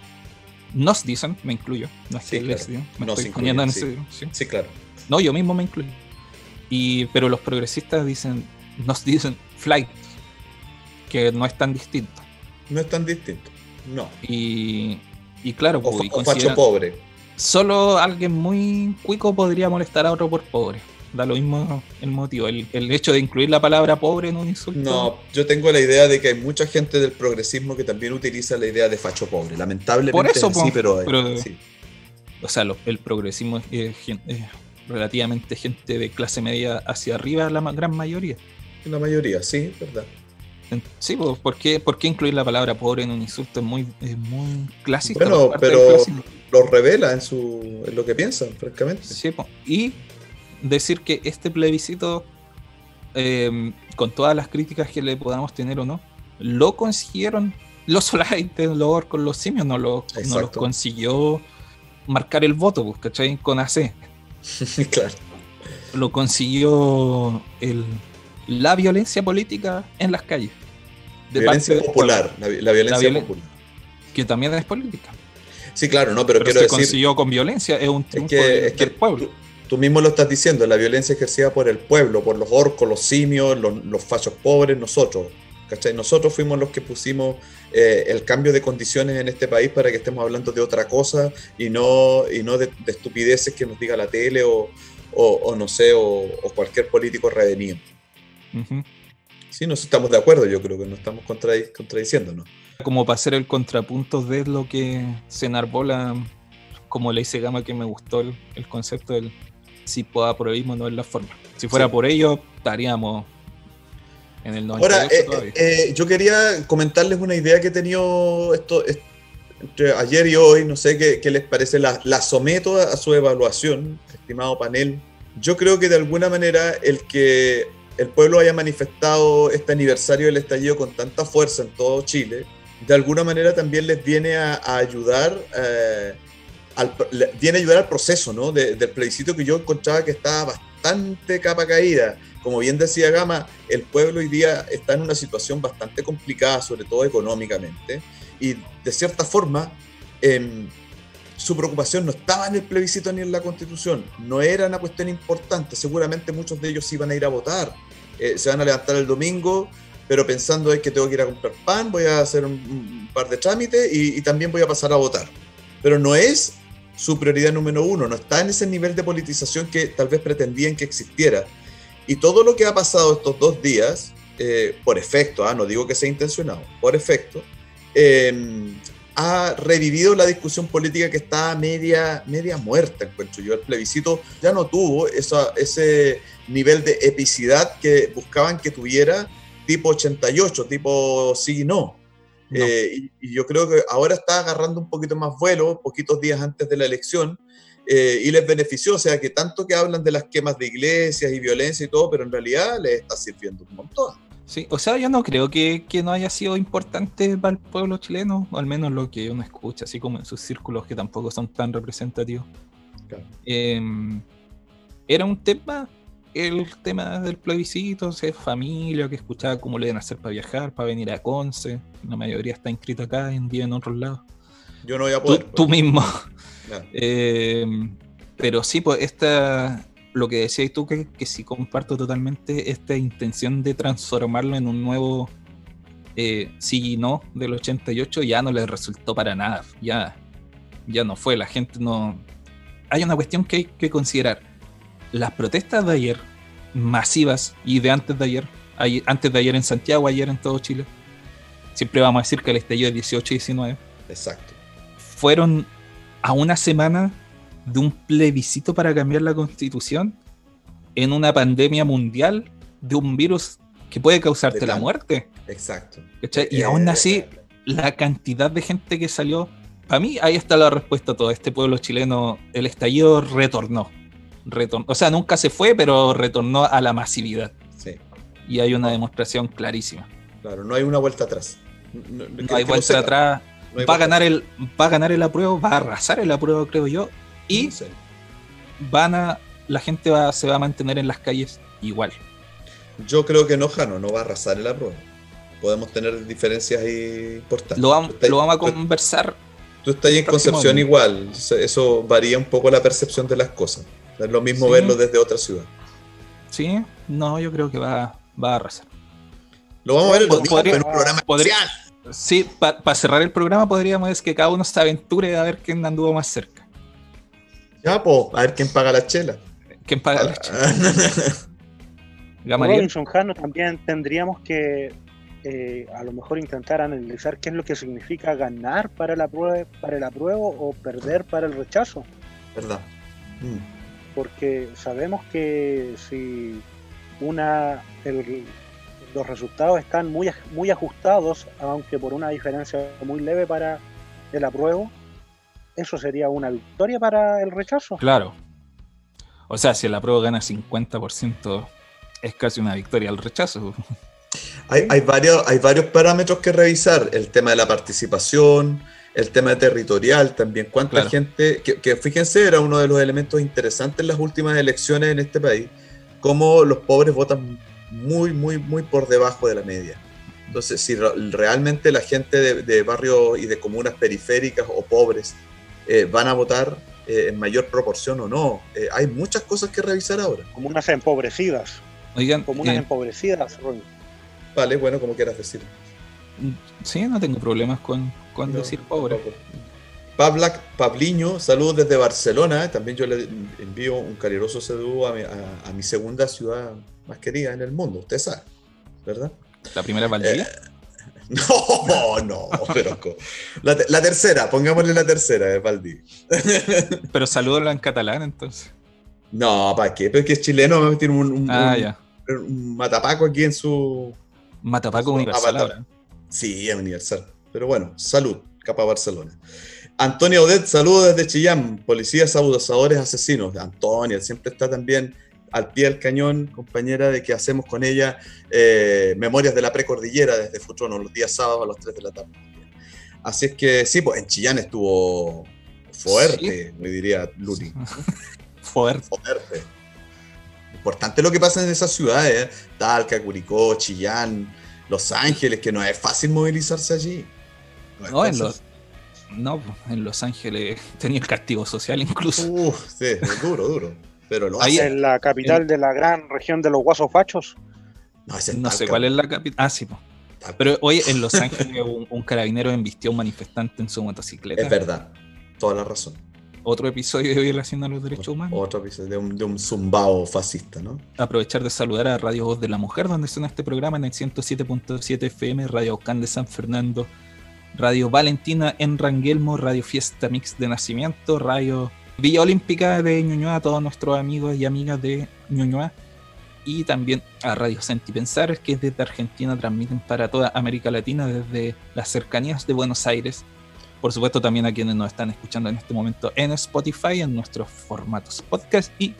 Nos dicen, me incluyo. No es Sí, que les claro. digan, me Nos estoy incluyen, poniendo en sí. ese- sí. claro. No, yo mismo me incluyo. Y, pero los progresistas dicen, nos dicen flight, que no es tan distinto. No es tan distinto. No. Y, y claro, O, pues, y o facho pobre. solo alguien muy cuico podría molestar a otro por pobre. Da lo mismo el motivo. El, el hecho de incluir la palabra pobre en un insulto. No, yo tengo la idea de que hay mucha gente del progresismo que también utiliza la idea de facho pobre. Lamentablemente Por eso, es así, pero, eh, pero- sí. O sea, lo- el progresismo es, es gen- es relativamente gente de clase media hacia arriba, la gran mayoría. La mayoría, sí, es verdad. Sí, pues, ¿por qué, por qué incluir la palabra pobre en un insulto? Es muy, es muy clásico. Bueno, pero lo revela en, su, en lo que piensan, francamente. Sí, po. y decir que este plebiscito eh, con todas las críticas que le podamos tener o no, lo consiguieron los (laughs) solamente los con los simios, no lo, no los consiguió marcar el voto, pues, ¿cachai? Con AC. (laughs) claro. Lo consiguió el, la violencia política en las calles. De Violencia popular, la, vi- la violencia violen- popular. que también es política. Sí, claro, no, pero, Pero, quiero se decir, consiguió con violencia, es un es triunfo que, del, es que del pueblo. Tú, tú mismo lo estás diciendo, la violencia ejercida por el pueblo, por los orcos, los simios, los, los fachos pobres, nosotros. ¿cachai? Nosotros fuimos los que pusimos eh, el cambio de condiciones en este país para que estemos hablando de otra cosa y no, y no de, de estupideces que nos diga la tele o, o, o no sé, o, o cualquier político redenido. Sí, nos estamos de acuerdo, yo creo que no estamos contradi- contradiciéndonos. Como para hacer el contrapunto de lo que se enarbola, como le dice Gama, que me gustó el, el concepto del si pueda prohibirmo no es la forma. Si fuera Sí. por ello, estaríamos en el 98 Ahora, eh, todavía. eh, yo quería comentarles una idea que he tenido esto, est- entre ayer y hoy, no sé qué, qué les parece, la, la someto a, a su evaluación, estimado panel. Yo creo que de alguna manera el que el pueblo haya manifestado este aniversario del estallido con tanta fuerza en todo Chile, de alguna manera también les viene a, a ayudar, eh, al, viene a ayudar al proceso ¿no? De- del plebiscito que yo encontraba que estaba bastante capa caída como bien decía Gama, el pueblo hoy día está en una situación bastante complicada, sobre todo económicamente, y de cierta forma em, su preocupación no estaba en el plebiscito ni en la constitución, no era una cuestión importante, seguramente muchos de ellos iban a ir a votar, eh, se van a levantar el domingo, pero pensando es que tengo que ir a comprar pan, voy a hacer un, un par de trámites y, y también voy a pasar a votar. Pero no es su prioridad número uno, no está en ese nivel de politización que tal vez pretendían que existiera. Y todo lo que ha pasado estos dos días, eh, por efecto, ah, no digo que sea intencionado, por efecto, eh, ha revivido la discusión política que estaba media, media muerta, encuentro yo. El plebiscito ya no tuvo esa, ese nivel de epicidad que buscaban que tuviera tipo 88, tipo sí y no. No. Eh, y, y yo creo que ahora está agarrando un poquito más vuelo, poquitos días antes de la elección, eh, y les benefició. O sea, que tanto que hablan de las quemas de iglesias y violencia y todo, pero en realidad les está sirviendo un montón. Sí, o sea, yo no creo que, que no haya sido importante para el pueblo chileno, o al menos lo que uno escucha, así como en sus círculos que tampoco son tan representativos. Claro. Eh, era un tema, el tema del plebiscito, ser familia, que escuchaba cómo le deben hacer para viajar, para venir a Conce. La mayoría está inscrita acá, en día en otros lados. Yo no voy a Tú, poder. tú mismo. Claro. Eh, pero sí, pues esta, lo que decías tú, que, que sí comparto totalmente esta intención de transformarlo en un nuevo eh, sí y no del 88, ya no le resultó para nada. Ya, ya no fue. La gente no. Hay una cuestión que hay que considerar. Las protestas de ayer, masivas, y de antes de ayer, ayer- antes de ayer en Santiago, ayer en todo Chile, siempre vamos a decir que el estallido es 18 y 19 Exacto. fueron a una semana de un plebiscito para cambiar la constitución en una pandemia mundial de un virus que puede causarte la muerte. Exacto. ¿cachai? Y Eh, aún así, la cantidad de gente que salió, para mí ahí está la respuesta a todo. Este pueblo chileno, el estallido retornó. Retornó. O sea, nunca se fue, pero retornó a la masividad. Sí, Y hay una demostración clarísima. claro, no hay una vuelta atrás. No, No hay vuelta atrás. Va a ganar el, va a ganar el apruebo, va a arrasar el apruebo, creo yo. Y van a, la gente va, se va a mantener en las calles igual. Yo creo que no, Jano, no va a arrasar el apruebo. Podemos tener diferencias importantes. Lo, vam- Tú estás- lo vamos a conversar. Tú estás en Concepción igual. Eso varía un poco la percepción de las cosas. Es lo mismo Sí. verlo desde otra ciudad. Sí, no, yo creo que va, va a arrasar. Lo vamos a ver el domingo Podría- en un programa podría- especial. Sí, para cerrar el programa podríamos decir que cada uno se aventure a ver quién anduvo más cerca. Ya, pues, a ver quién paga la chela. ¿Quién paga la chela? (laughs) Robinson Jano también tendríamos que eh, a lo mejor intentar analizar qué es lo que significa ganar para el apruebo, para el apruebo o perder para el rechazo. ¿Verdad? Mm. Porque sabemos que si una el- los resultados están muy muy ajustados, aunque por una diferencia muy leve para el apruebo, eso sería una victoria para el rechazo. Claro. O sea, si el apruebo gana 50%, es casi una victoria al rechazo. Hay, hay, varios, hay varios parámetros que revisar. El tema de la participación, el tema territorial también. ¿Cuánta Claro. gente? Que, que fíjense, era uno de los elementos interesantes en las últimas elecciones en este país. Cómo los pobres votan muy, muy, muy por debajo de la media. Entonces, si re- realmente la gente de, de barrios y de comunas periféricas o pobres eh, van a votar eh, en mayor proporción o no, eh, hay muchas cosas que revisar ahora. Comunas empobrecidas. Oigan, Comunas eh, empobrecidas, Ronnie. Vale, bueno, como quieras decir. Sí, no tengo problemas con, con No, decir pobre. Pablac Pabliño, saludos desde Barcelona. También yo le envío un caluroso saludo a mi, a- a mi segunda ciudad más querida en el mundo, usted sabe, ¿verdad? La primera Valdivia. (laughs) No, no, pero la, te- la tercera, pongámosle la tercera de Valdivia. (laughs) Pero salúdalo en catalán entonces. No, ¿para qué? Pero es que es chileno, tiene un, un- Ah, un- un matapaco aquí en su. Matapaco Universal ahora. Sí, es universal. Pero bueno, salud, capa Barcelona. Antonia Odet, saludos desde Chillán, policías abusadores asesinos. Antonia, siempre está también al pie del cañón, compañera de que hacemos con ella eh, Memorias de la Precordillera desde Futrono, los días sábados a las 3 de la tarde. Así es que sí, pues en Chillán estuvo fuerte, me diría Luli. (laughs) Fuerte. Fuerte. Importante lo que pasa en esas ciudades, ¿eh? Talca, Curicó, Chillán, Los Ángeles, que no es fácil movilizarse allí. No, en los, no, en Los Ángeles (laughs) tenía el castigo social incluso. Uf, sí, es duro, duro. Pero lo Ahí-. En la capital de la gran región de los guasos fachos. No, es No sé cuál es la capital. Ah, sí, po. Pero oye, en Los Ángeles (laughs) un, un carabinero embistió a un manifestante en su motocicleta. Es verdad. Toda la razón. Otro episodio de violación a los derechos humanos. Otro episodio de un, de un zumbao fascista, ¿no? Aprovechar de saludar a Radio Voz de la Mujer, donde suena este programa en el 107.7 FM, Radio Ocán de San Fernando, Radio Valentina en Ranguelmo, Radio Fiesta Mix de Nacimiento, Radio Villa Olímpica de Ñuñoa, a todos nuestros amigos y amigas de Ñuñoa, y también a Radio Senti Pensar, que desde Argentina transmiten para toda América Latina desde las cercanías de Buenos Aires. Por supuesto, también a quienes nos están escuchando en este momento en Spotify, en nuestros formatos podcast y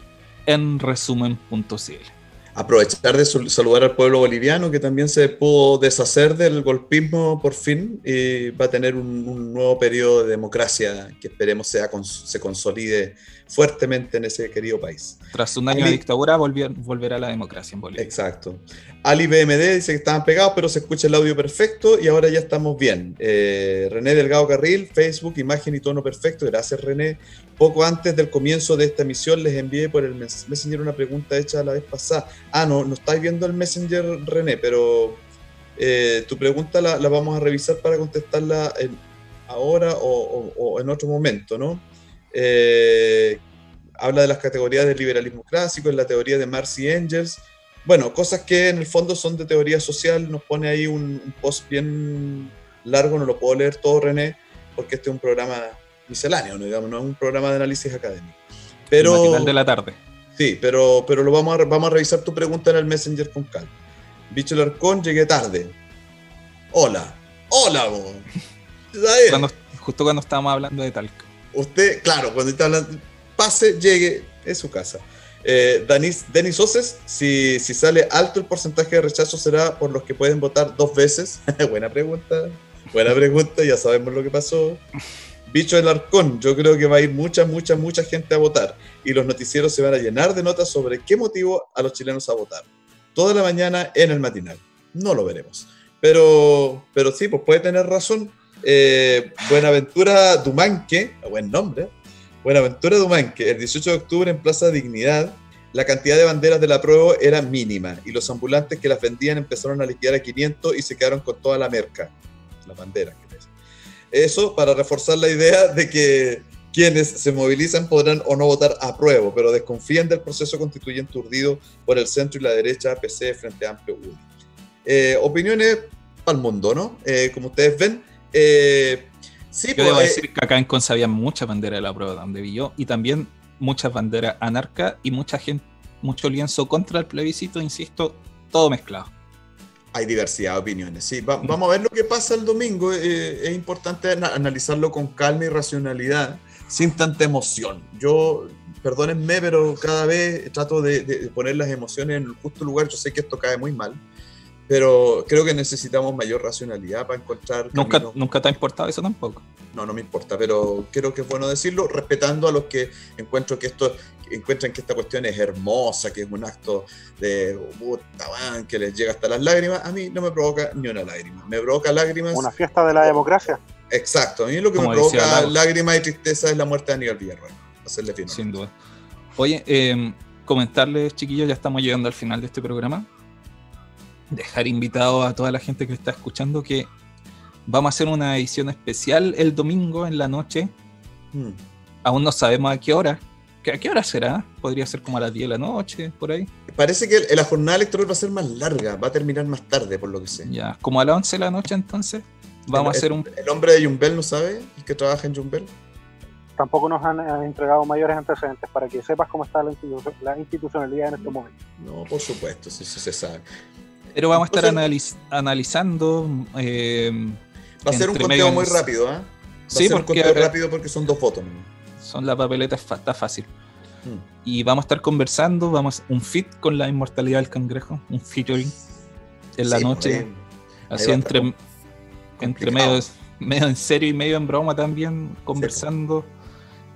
en resumen.cl. Aprovechar de saludar al pueblo boliviano que también se pudo deshacer del golpismo por fin y va a tener un, un nuevo periodo de democracia que esperemos sea, se consolide fuertemente en ese querido país. Tras un año de dictadura, volvió- volverá la democracia en Bolivia. Exacto. Ali BMD dice que estaban pegados, pero se escucha el audio perfecto y ahora ya estamos bien. Eh, René Delgado Carril, Facebook, imagen y tono perfecto. Gracias, René. Poco antes del comienzo de esta emisión les envié por el mes- Messenger una pregunta hecha la vez pasada. Ah, no, no estáis viendo el Messenger, René, pero eh, tu pregunta la, la vamos a revisar para contestarla en- ahora o, o- o en otro momento, ¿no? Eh, habla de las categorías del liberalismo clásico, en la teoría de Marx y Engels. Bueno, cosas que en el fondo son de teoría social. Nos pone ahí un, un post bien largo, no lo puedo leer todo, René, porque este es un programa misceláneo, ¿no? Digamos, no es un programa de análisis académico. El Pero, matinal de la tarde. Sí, pero, pero lo vamos a, vamos a revisar tu pregunta en el Messenger con calma. Bicho Larcón, llegué tarde. Hola. Hola, bien. Cuando- justo cuando estábamos hablando de Talca. Usted, claro, cuando está hablando, pase, llegue, es su casa. Eh, Danis, Denis Oces, si, si sale alto el porcentaje de rechazo, será por los que pueden votar dos veces. (laughs) buena pregunta, buena pregunta, ya sabemos lo que pasó. Bicho del Arcón, yo creo que va a ir mucha, mucha, mucha gente a votar y los noticieros se van a llenar de notas sobre qué motivó a los chilenos a votar. Toda la mañana en el matinal. No lo veremos. Pero, pero sí, pues puede tener razón. Eh, Buenaventura Dumanque, buen nombre, Buenaventura Dumanque, el 18 de octubre en Plaza Dignidad, la cantidad de banderas de la prueba era mínima y los ambulantes que las vendían empezaron a liquidar a 500 y se quedaron con toda la merca, las banderas. Eso para reforzar la idea de que quienes se movilizan podrán o no votar a prueba, pero desconfían del proceso constituyente urdido por el centro y la derecha PC frente a Amplio UDI. Eh, opiniones para el mundo, ¿no? Eh, como ustedes ven, eh, sí, Yo pues, debo eh, decir que acá en Conce había muchas banderas de la prueba donde vi yo, y también muchas banderas anarca y mucha gente, mucho lienzo contra el plebiscito, insisto, todo mezclado. Hay diversidad de opiniones. Sí, va- vamos a ver lo que pasa el domingo. eh, es importante ana- analizarlo con calma y racionalidad, sin tanta emoción. Yo perdónenme, pero cada vez trato de, de poner las emociones en el justo lugar. Yo sé que esto cae muy mal, pero creo que necesitamos mayor racionalidad para encontrar. ¿Nunca, caminos- ¿Nunca te ha importado eso tampoco? No, no me importa, pero creo que es bueno decirlo, respetando a los que encuentro que esto, encuentran que esta cuestión es hermosa, que es un acto de puta, man, que les llega hasta las lágrimas. A mí no me provoca ni una lágrima. Me provoca lágrimas. Una fiesta de la democracia. Exacto. A mí lo que Como me provoca lágrimas y tristeza es la muerte de Aníbal Villarroel. Hacerle fin. Sin duda. Oye, eh, comentarles, chiquillos, ya estamos llegando al final de este programa. Dejar invitado a toda la gente que está escuchando que vamos a hacer una edición especial el domingo en la noche. Mm. Aún no sabemos a qué hora. ¿Qué- ¿A qué hora será? Podría ser como a las 10 de la noche, por ahí. Parece que la jornada electoral va a ser más larga, va a terminar más tarde, por lo que sé. Ya, como a las 11 de la noche entonces. Vamos a hacer un... El hombre de Jumbel no sabe, el que trabaja en Jumbel. Tampoco nos han eh, entregado mayores antecedentes para que sepas cómo está la, institu- la institucionalidad en este momento. No, por supuesto, sí, sí se sabe. Pero vamos a estar Entonces- analiz- analizando... eh, Va a ser un conteo muy rápido. Va Sí, a ser un porque- conteo rápido porque son dos votos. son la papeleta, está fácil. Mm. Y vamos a estar conversando, vamos un fit con la inmortalidad del cangrejo, un featuring en la Sí, noche, así entre, entre medio, medio en serio y medio en broma también, conversando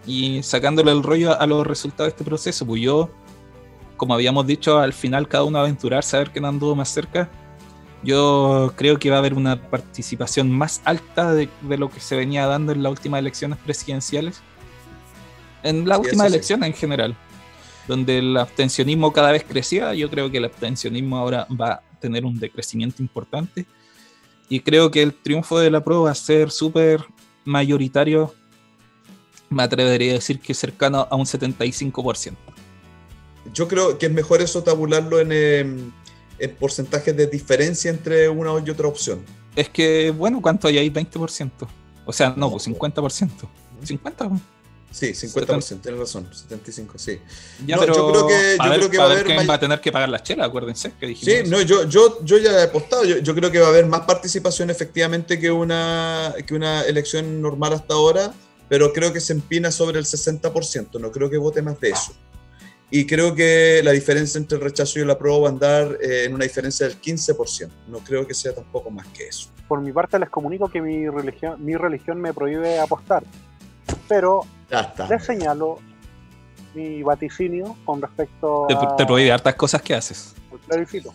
y sacándole el rollo a, a los resultados de este proceso. Pues yo, como habíamos dicho, al final cada uno aventurarse a ver quién anduvo más cerca. Yo creo que va a haber una participación más alta de, de lo que se venía dando en las últimas elecciones presidenciales. En la Sí, última eso sí. elección en general, donde el abstencionismo cada vez crecía, yo creo que el abstencionismo ahora va a tener un decrecimiento importante. Y creo que el triunfo de la prueba va a ser súper mayoritario, me atrevería a decir que cercano a un 75%. Yo creo que es mejor eso tabularlo en, em, en porcentajes de diferencia entre una y otra opción. Es que, bueno, ¿cuánto hay ahí? 20%. O sea, no, pues po. 50%. 50%. Sí, 50%, tienes razón, 75, sí. Ya, No, pero yo creo que- yo ver- creo que va a haber va a tener que pagar las chelas, acuérdense que dijimos Sí, no, yo, yo, yo ya he apostado. Yo, yo creo que va a haber más participación efectivamente que una, que una elección normal hasta ahora, pero creo que se empina sobre el 60%. No creo que vote más de eso. Y creo que la diferencia entre el rechazo y el apruebo va a andar eh, en una diferencia del 15%. No creo que sea tampoco más que eso. Por mi parte les comunico que mi religión, mi religión me prohíbe apostar, pero Ya está. les señalo mi vaticinio con respecto Te, a- te prohíbe hartas cosas que haces. plebiscito.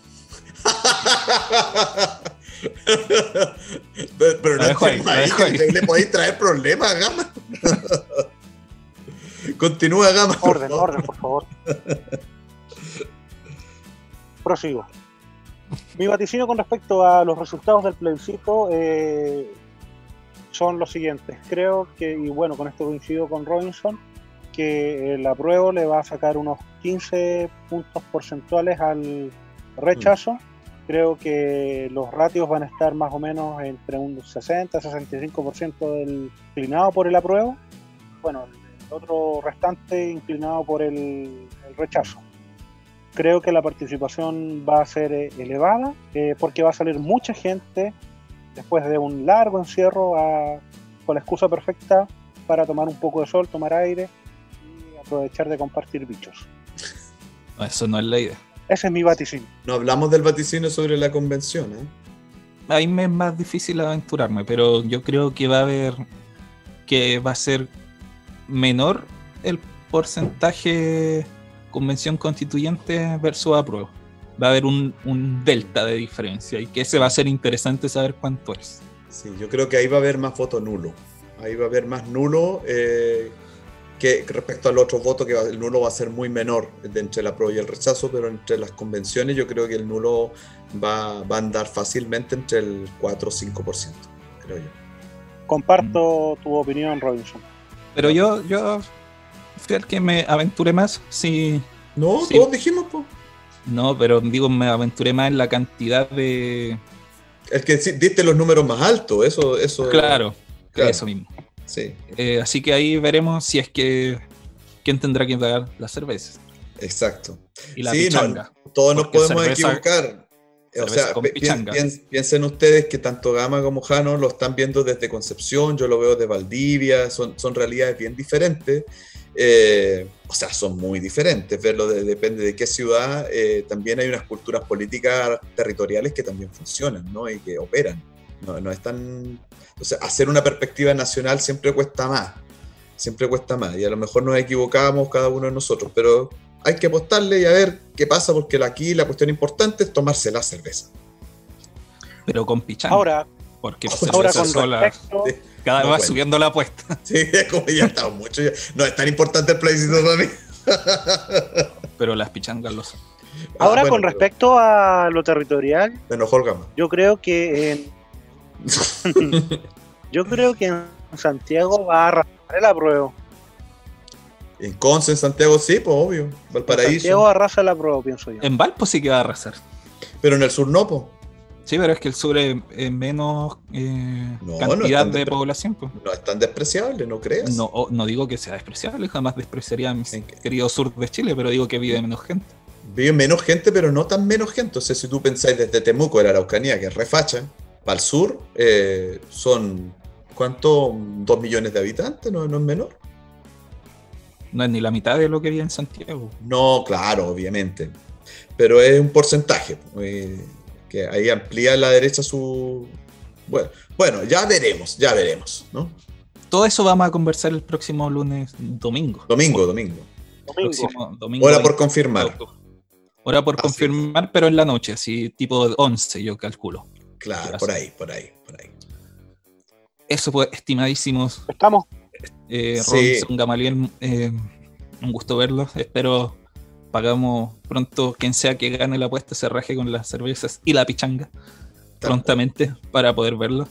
(laughs) pero pero no dejo ahí, le, podéis traer problemas Gama. (laughs) Continúa Gama. Orden, orden, por favor. Prosigo. Mi vaticinio con respecto a los resultados del plebiscito eh, son los siguientes. Creo que, y bueno, con esto coincido con Robinson, que el apruebo le va a sacar unos 15 puntos porcentuales al rechazo. Creo que los ratios van a estar más o menos entre un 60 65% del inclinado por el apruebo. Bueno, otro restante inclinado por el, el rechazo. Creo que la participación va a ser eh, elevada eh, porque va a salir mucha gente después de un largo encierro a- con la excusa perfecta para tomar un poco de sol, tomar aire y aprovechar de compartir bichos. No, eso no es la idea. Ese es mi vaticinio. No hablamos del vaticinio sobre la convención. ¿eh? A mí me es más difícil aventurarme, pero yo creo que va a haber que va a ser menor el porcentaje convención constituyente versus apruebo. Va a haber un, un delta de diferencia y que ese va a ser interesante saber cuánto es. Sí, yo creo que ahí va a haber más voto nulo. Ahí va a haber más nulo eh, que respecto al otro voto, que va- el nulo va a ser muy menor de entre la pro y el rechazo, pero entre las convenciones yo creo que el nulo va, va a andar fácilmente entre el 4 o 5%, creo yo. Comparto tu opinión, Robinson. Pero yo, yo fui el que me aventuré más, sí. No, Sí. todos dijimos, po. No, pero digo, me aventuré más en la cantidad de. El que diste los números más altos, eso, eso. Claro, claro. eso mismo. Sí, Eh, así que ahí veremos si es que. ¿Quién tendrá que pagar las cervezas? exacto. Y la Sí, no. Todos nos podemos cerveza- equivocar. O sea, pi- pien- piensen ustedes que tanto Gama como Jano lo están viendo desde Concepción, yo lo veo de Valdivia, son, son realidades bien diferentes. eh, o sea, son muy diferentes. Verlo de- depende de qué ciudad. eh, también hay unas culturas políticas territoriales que también funcionan, ¿no? Y que operan. No, no es tan. O sea, hacer una perspectiva nacional siempre cuesta más. Siempre cuesta más. Y a lo mejor nos equivocamos cada uno de nosotros, pero hay que apostarle y a ver qué pasa, porque aquí la cuestión importante es tomarse la cerveza. Pero con pichanga. Ahora, porque ahora cerveza con sola respecto, cada vez No va subiendo la apuesta. (laughs) Sí, como ya estamos mucho. ya- No es tan importante el plebiscito para mí. (laughs) Pero las pichangas lo son. ahora Ah, bueno, con pero respecto a lo territorial, Me enojó el gama. yo creo que en, (laughs) yo creo que en Santiago va a arrasar el apruebo. En Conce, en Santiago, sí, pues obvio. Valparaíso. Santiago arrasa el apruebo, pienso yo. En Valpo sí que va a arrasar. Pero en el sur no, pues. Sí, pero es que el sur es, es menos eh, No, cantidad de población. pues. No es tan despreciable, no creas. No, no digo que sea despreciable, jamás despreciaría a mi ¿En querido sur de Chile, pero digo que vive menos gente. Vive menos gente, pero no tan menos gente. O sea, si tú pensáis desde Temuco, de la Araucanía, que es refacha, para el sur, eh, son. ¿Cuánto? ¿Dos millones de habitantes? ¿No, no es menor? No es ni la mitad de lo que vive en Santiago. No, claro, obviamente. Pero es un porcentaje. eh, que ahí amplía la derecha su. Bueno, bueno, ya veremos, ya veremos, ¿no? Todo eso vamos a conversar el próximo lunes, domingo. Domingo, domingo. Domingo. Próximo domingo Hora por 20 confirmar. Hora por Así confirmar, pero en la noche, así tipo 11, yo calculo. Claro, por ahí, por ahí, por ahí. Eso pues, estimadísimos Estamos. Eh, Sí. Robinson Gamaliel, eh, un gusto verlos. Espero pagamos pronto quien sea que gane la apuesta se raje con las cervezas y la pichanga prontamente para poder verlo.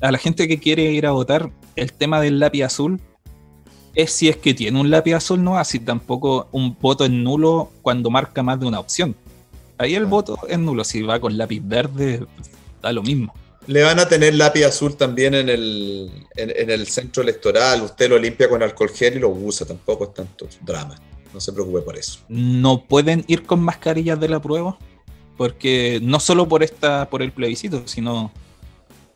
A la gente que quiere ir a votar, el tema del lápiz azul es si es que tiene un lápiz azul, no así tampoco un voto es nulo cuando marca más de una opción. Ahí el voto es nulo, si va con lápiz verde, da lo mismo. Le van a tener lápiz azul también en el, en, en el centro electoral. Usted lo limpia con alcohol gel y lo usa. Tampoco es tanto drama. No se preocupe por eso. no pueden ir con mascarillas de la prueba, porque no solo por esta, por el plebiscito, sino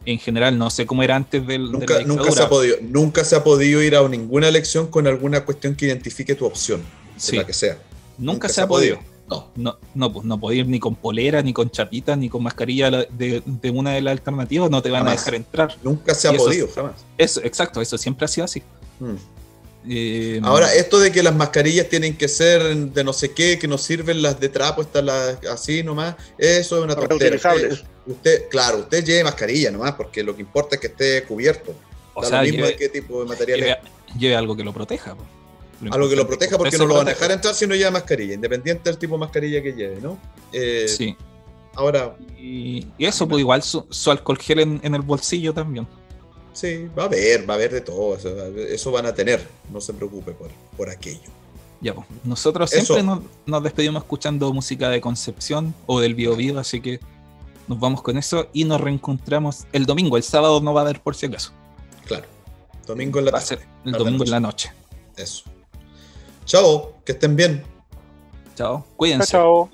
en general, no sé cómo era antes del, de Nunca, la nunca, se ha podido, nunca se ha podido ir a ninguna elección con alguna cuestión que identifique tu opción, Sí. la que sea. Nunca, se ha podido. No. No, no, pues no podía ir ni con polera, ni con chapita, ni con mascarilla la- de, de una de las alternativas, no te van a dejar entrar. Nunca se ha Y eso- podido, jamás. Eso, exacto, eso siempre ha sido así. Mm. Eh, Ahora, esto de que las mascarillas tienen que ser de no sé qué, que no sirven las de trapo, estas las así nomás, eso es una tontera. Usted, usted- claro, usted lleve mascarilla nomás, porque lo que importa es que esté cubierto. o da sea, lo mismo lleve, de qué tipo de material lleve- lleve algo que lo proteja. Po. Algo que lo proteja porque no lo van a dejar entrar si no lleva mascarilla, independiente del tipo de mascarilla que lleve, ¿no? Eh, Sí. Ahora, Y, y eso, pues igual su, su alcohol gel en, en el bolsillo también. sí, va a haber, va a haber de todo, eso, eso van a tener, no se preocupe por, por aquello. Ya, pues. Nosotros Eso. siempre nos, nos despedimos escuchando música de Concepción o del Bio Bio, así que nos vamos con eso y nos reencontramos el domingo. El sábado no va a haber por si acaso. Claro. Domingo en la Va a tarde. ser el tarde, domingo en la noche. Eso. Chao, que estén bien. Chao. Cuídense. chao.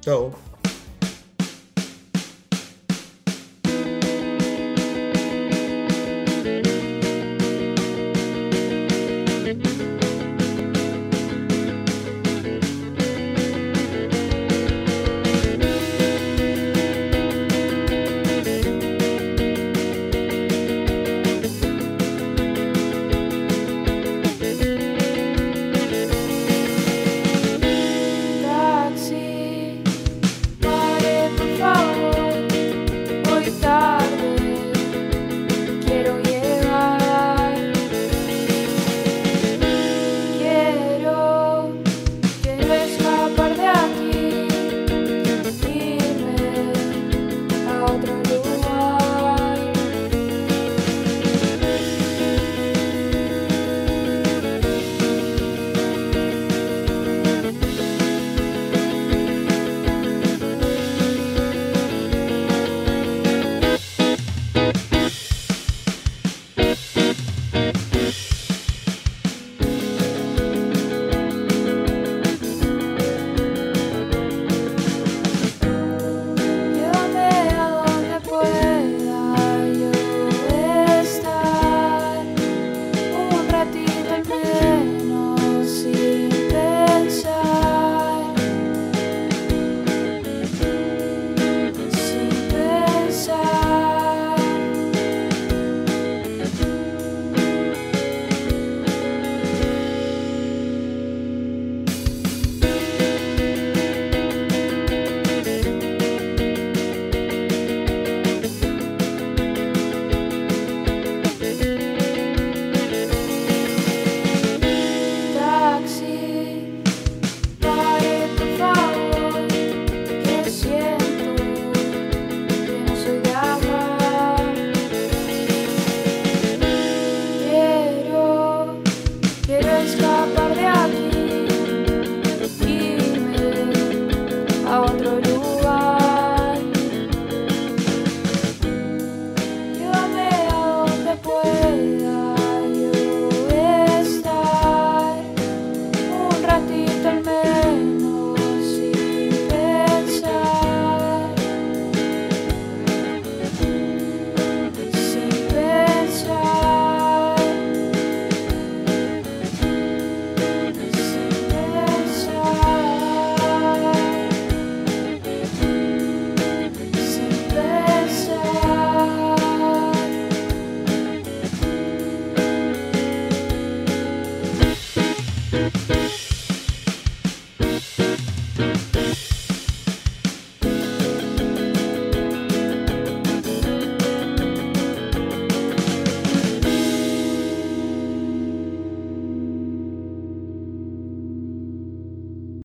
Chao.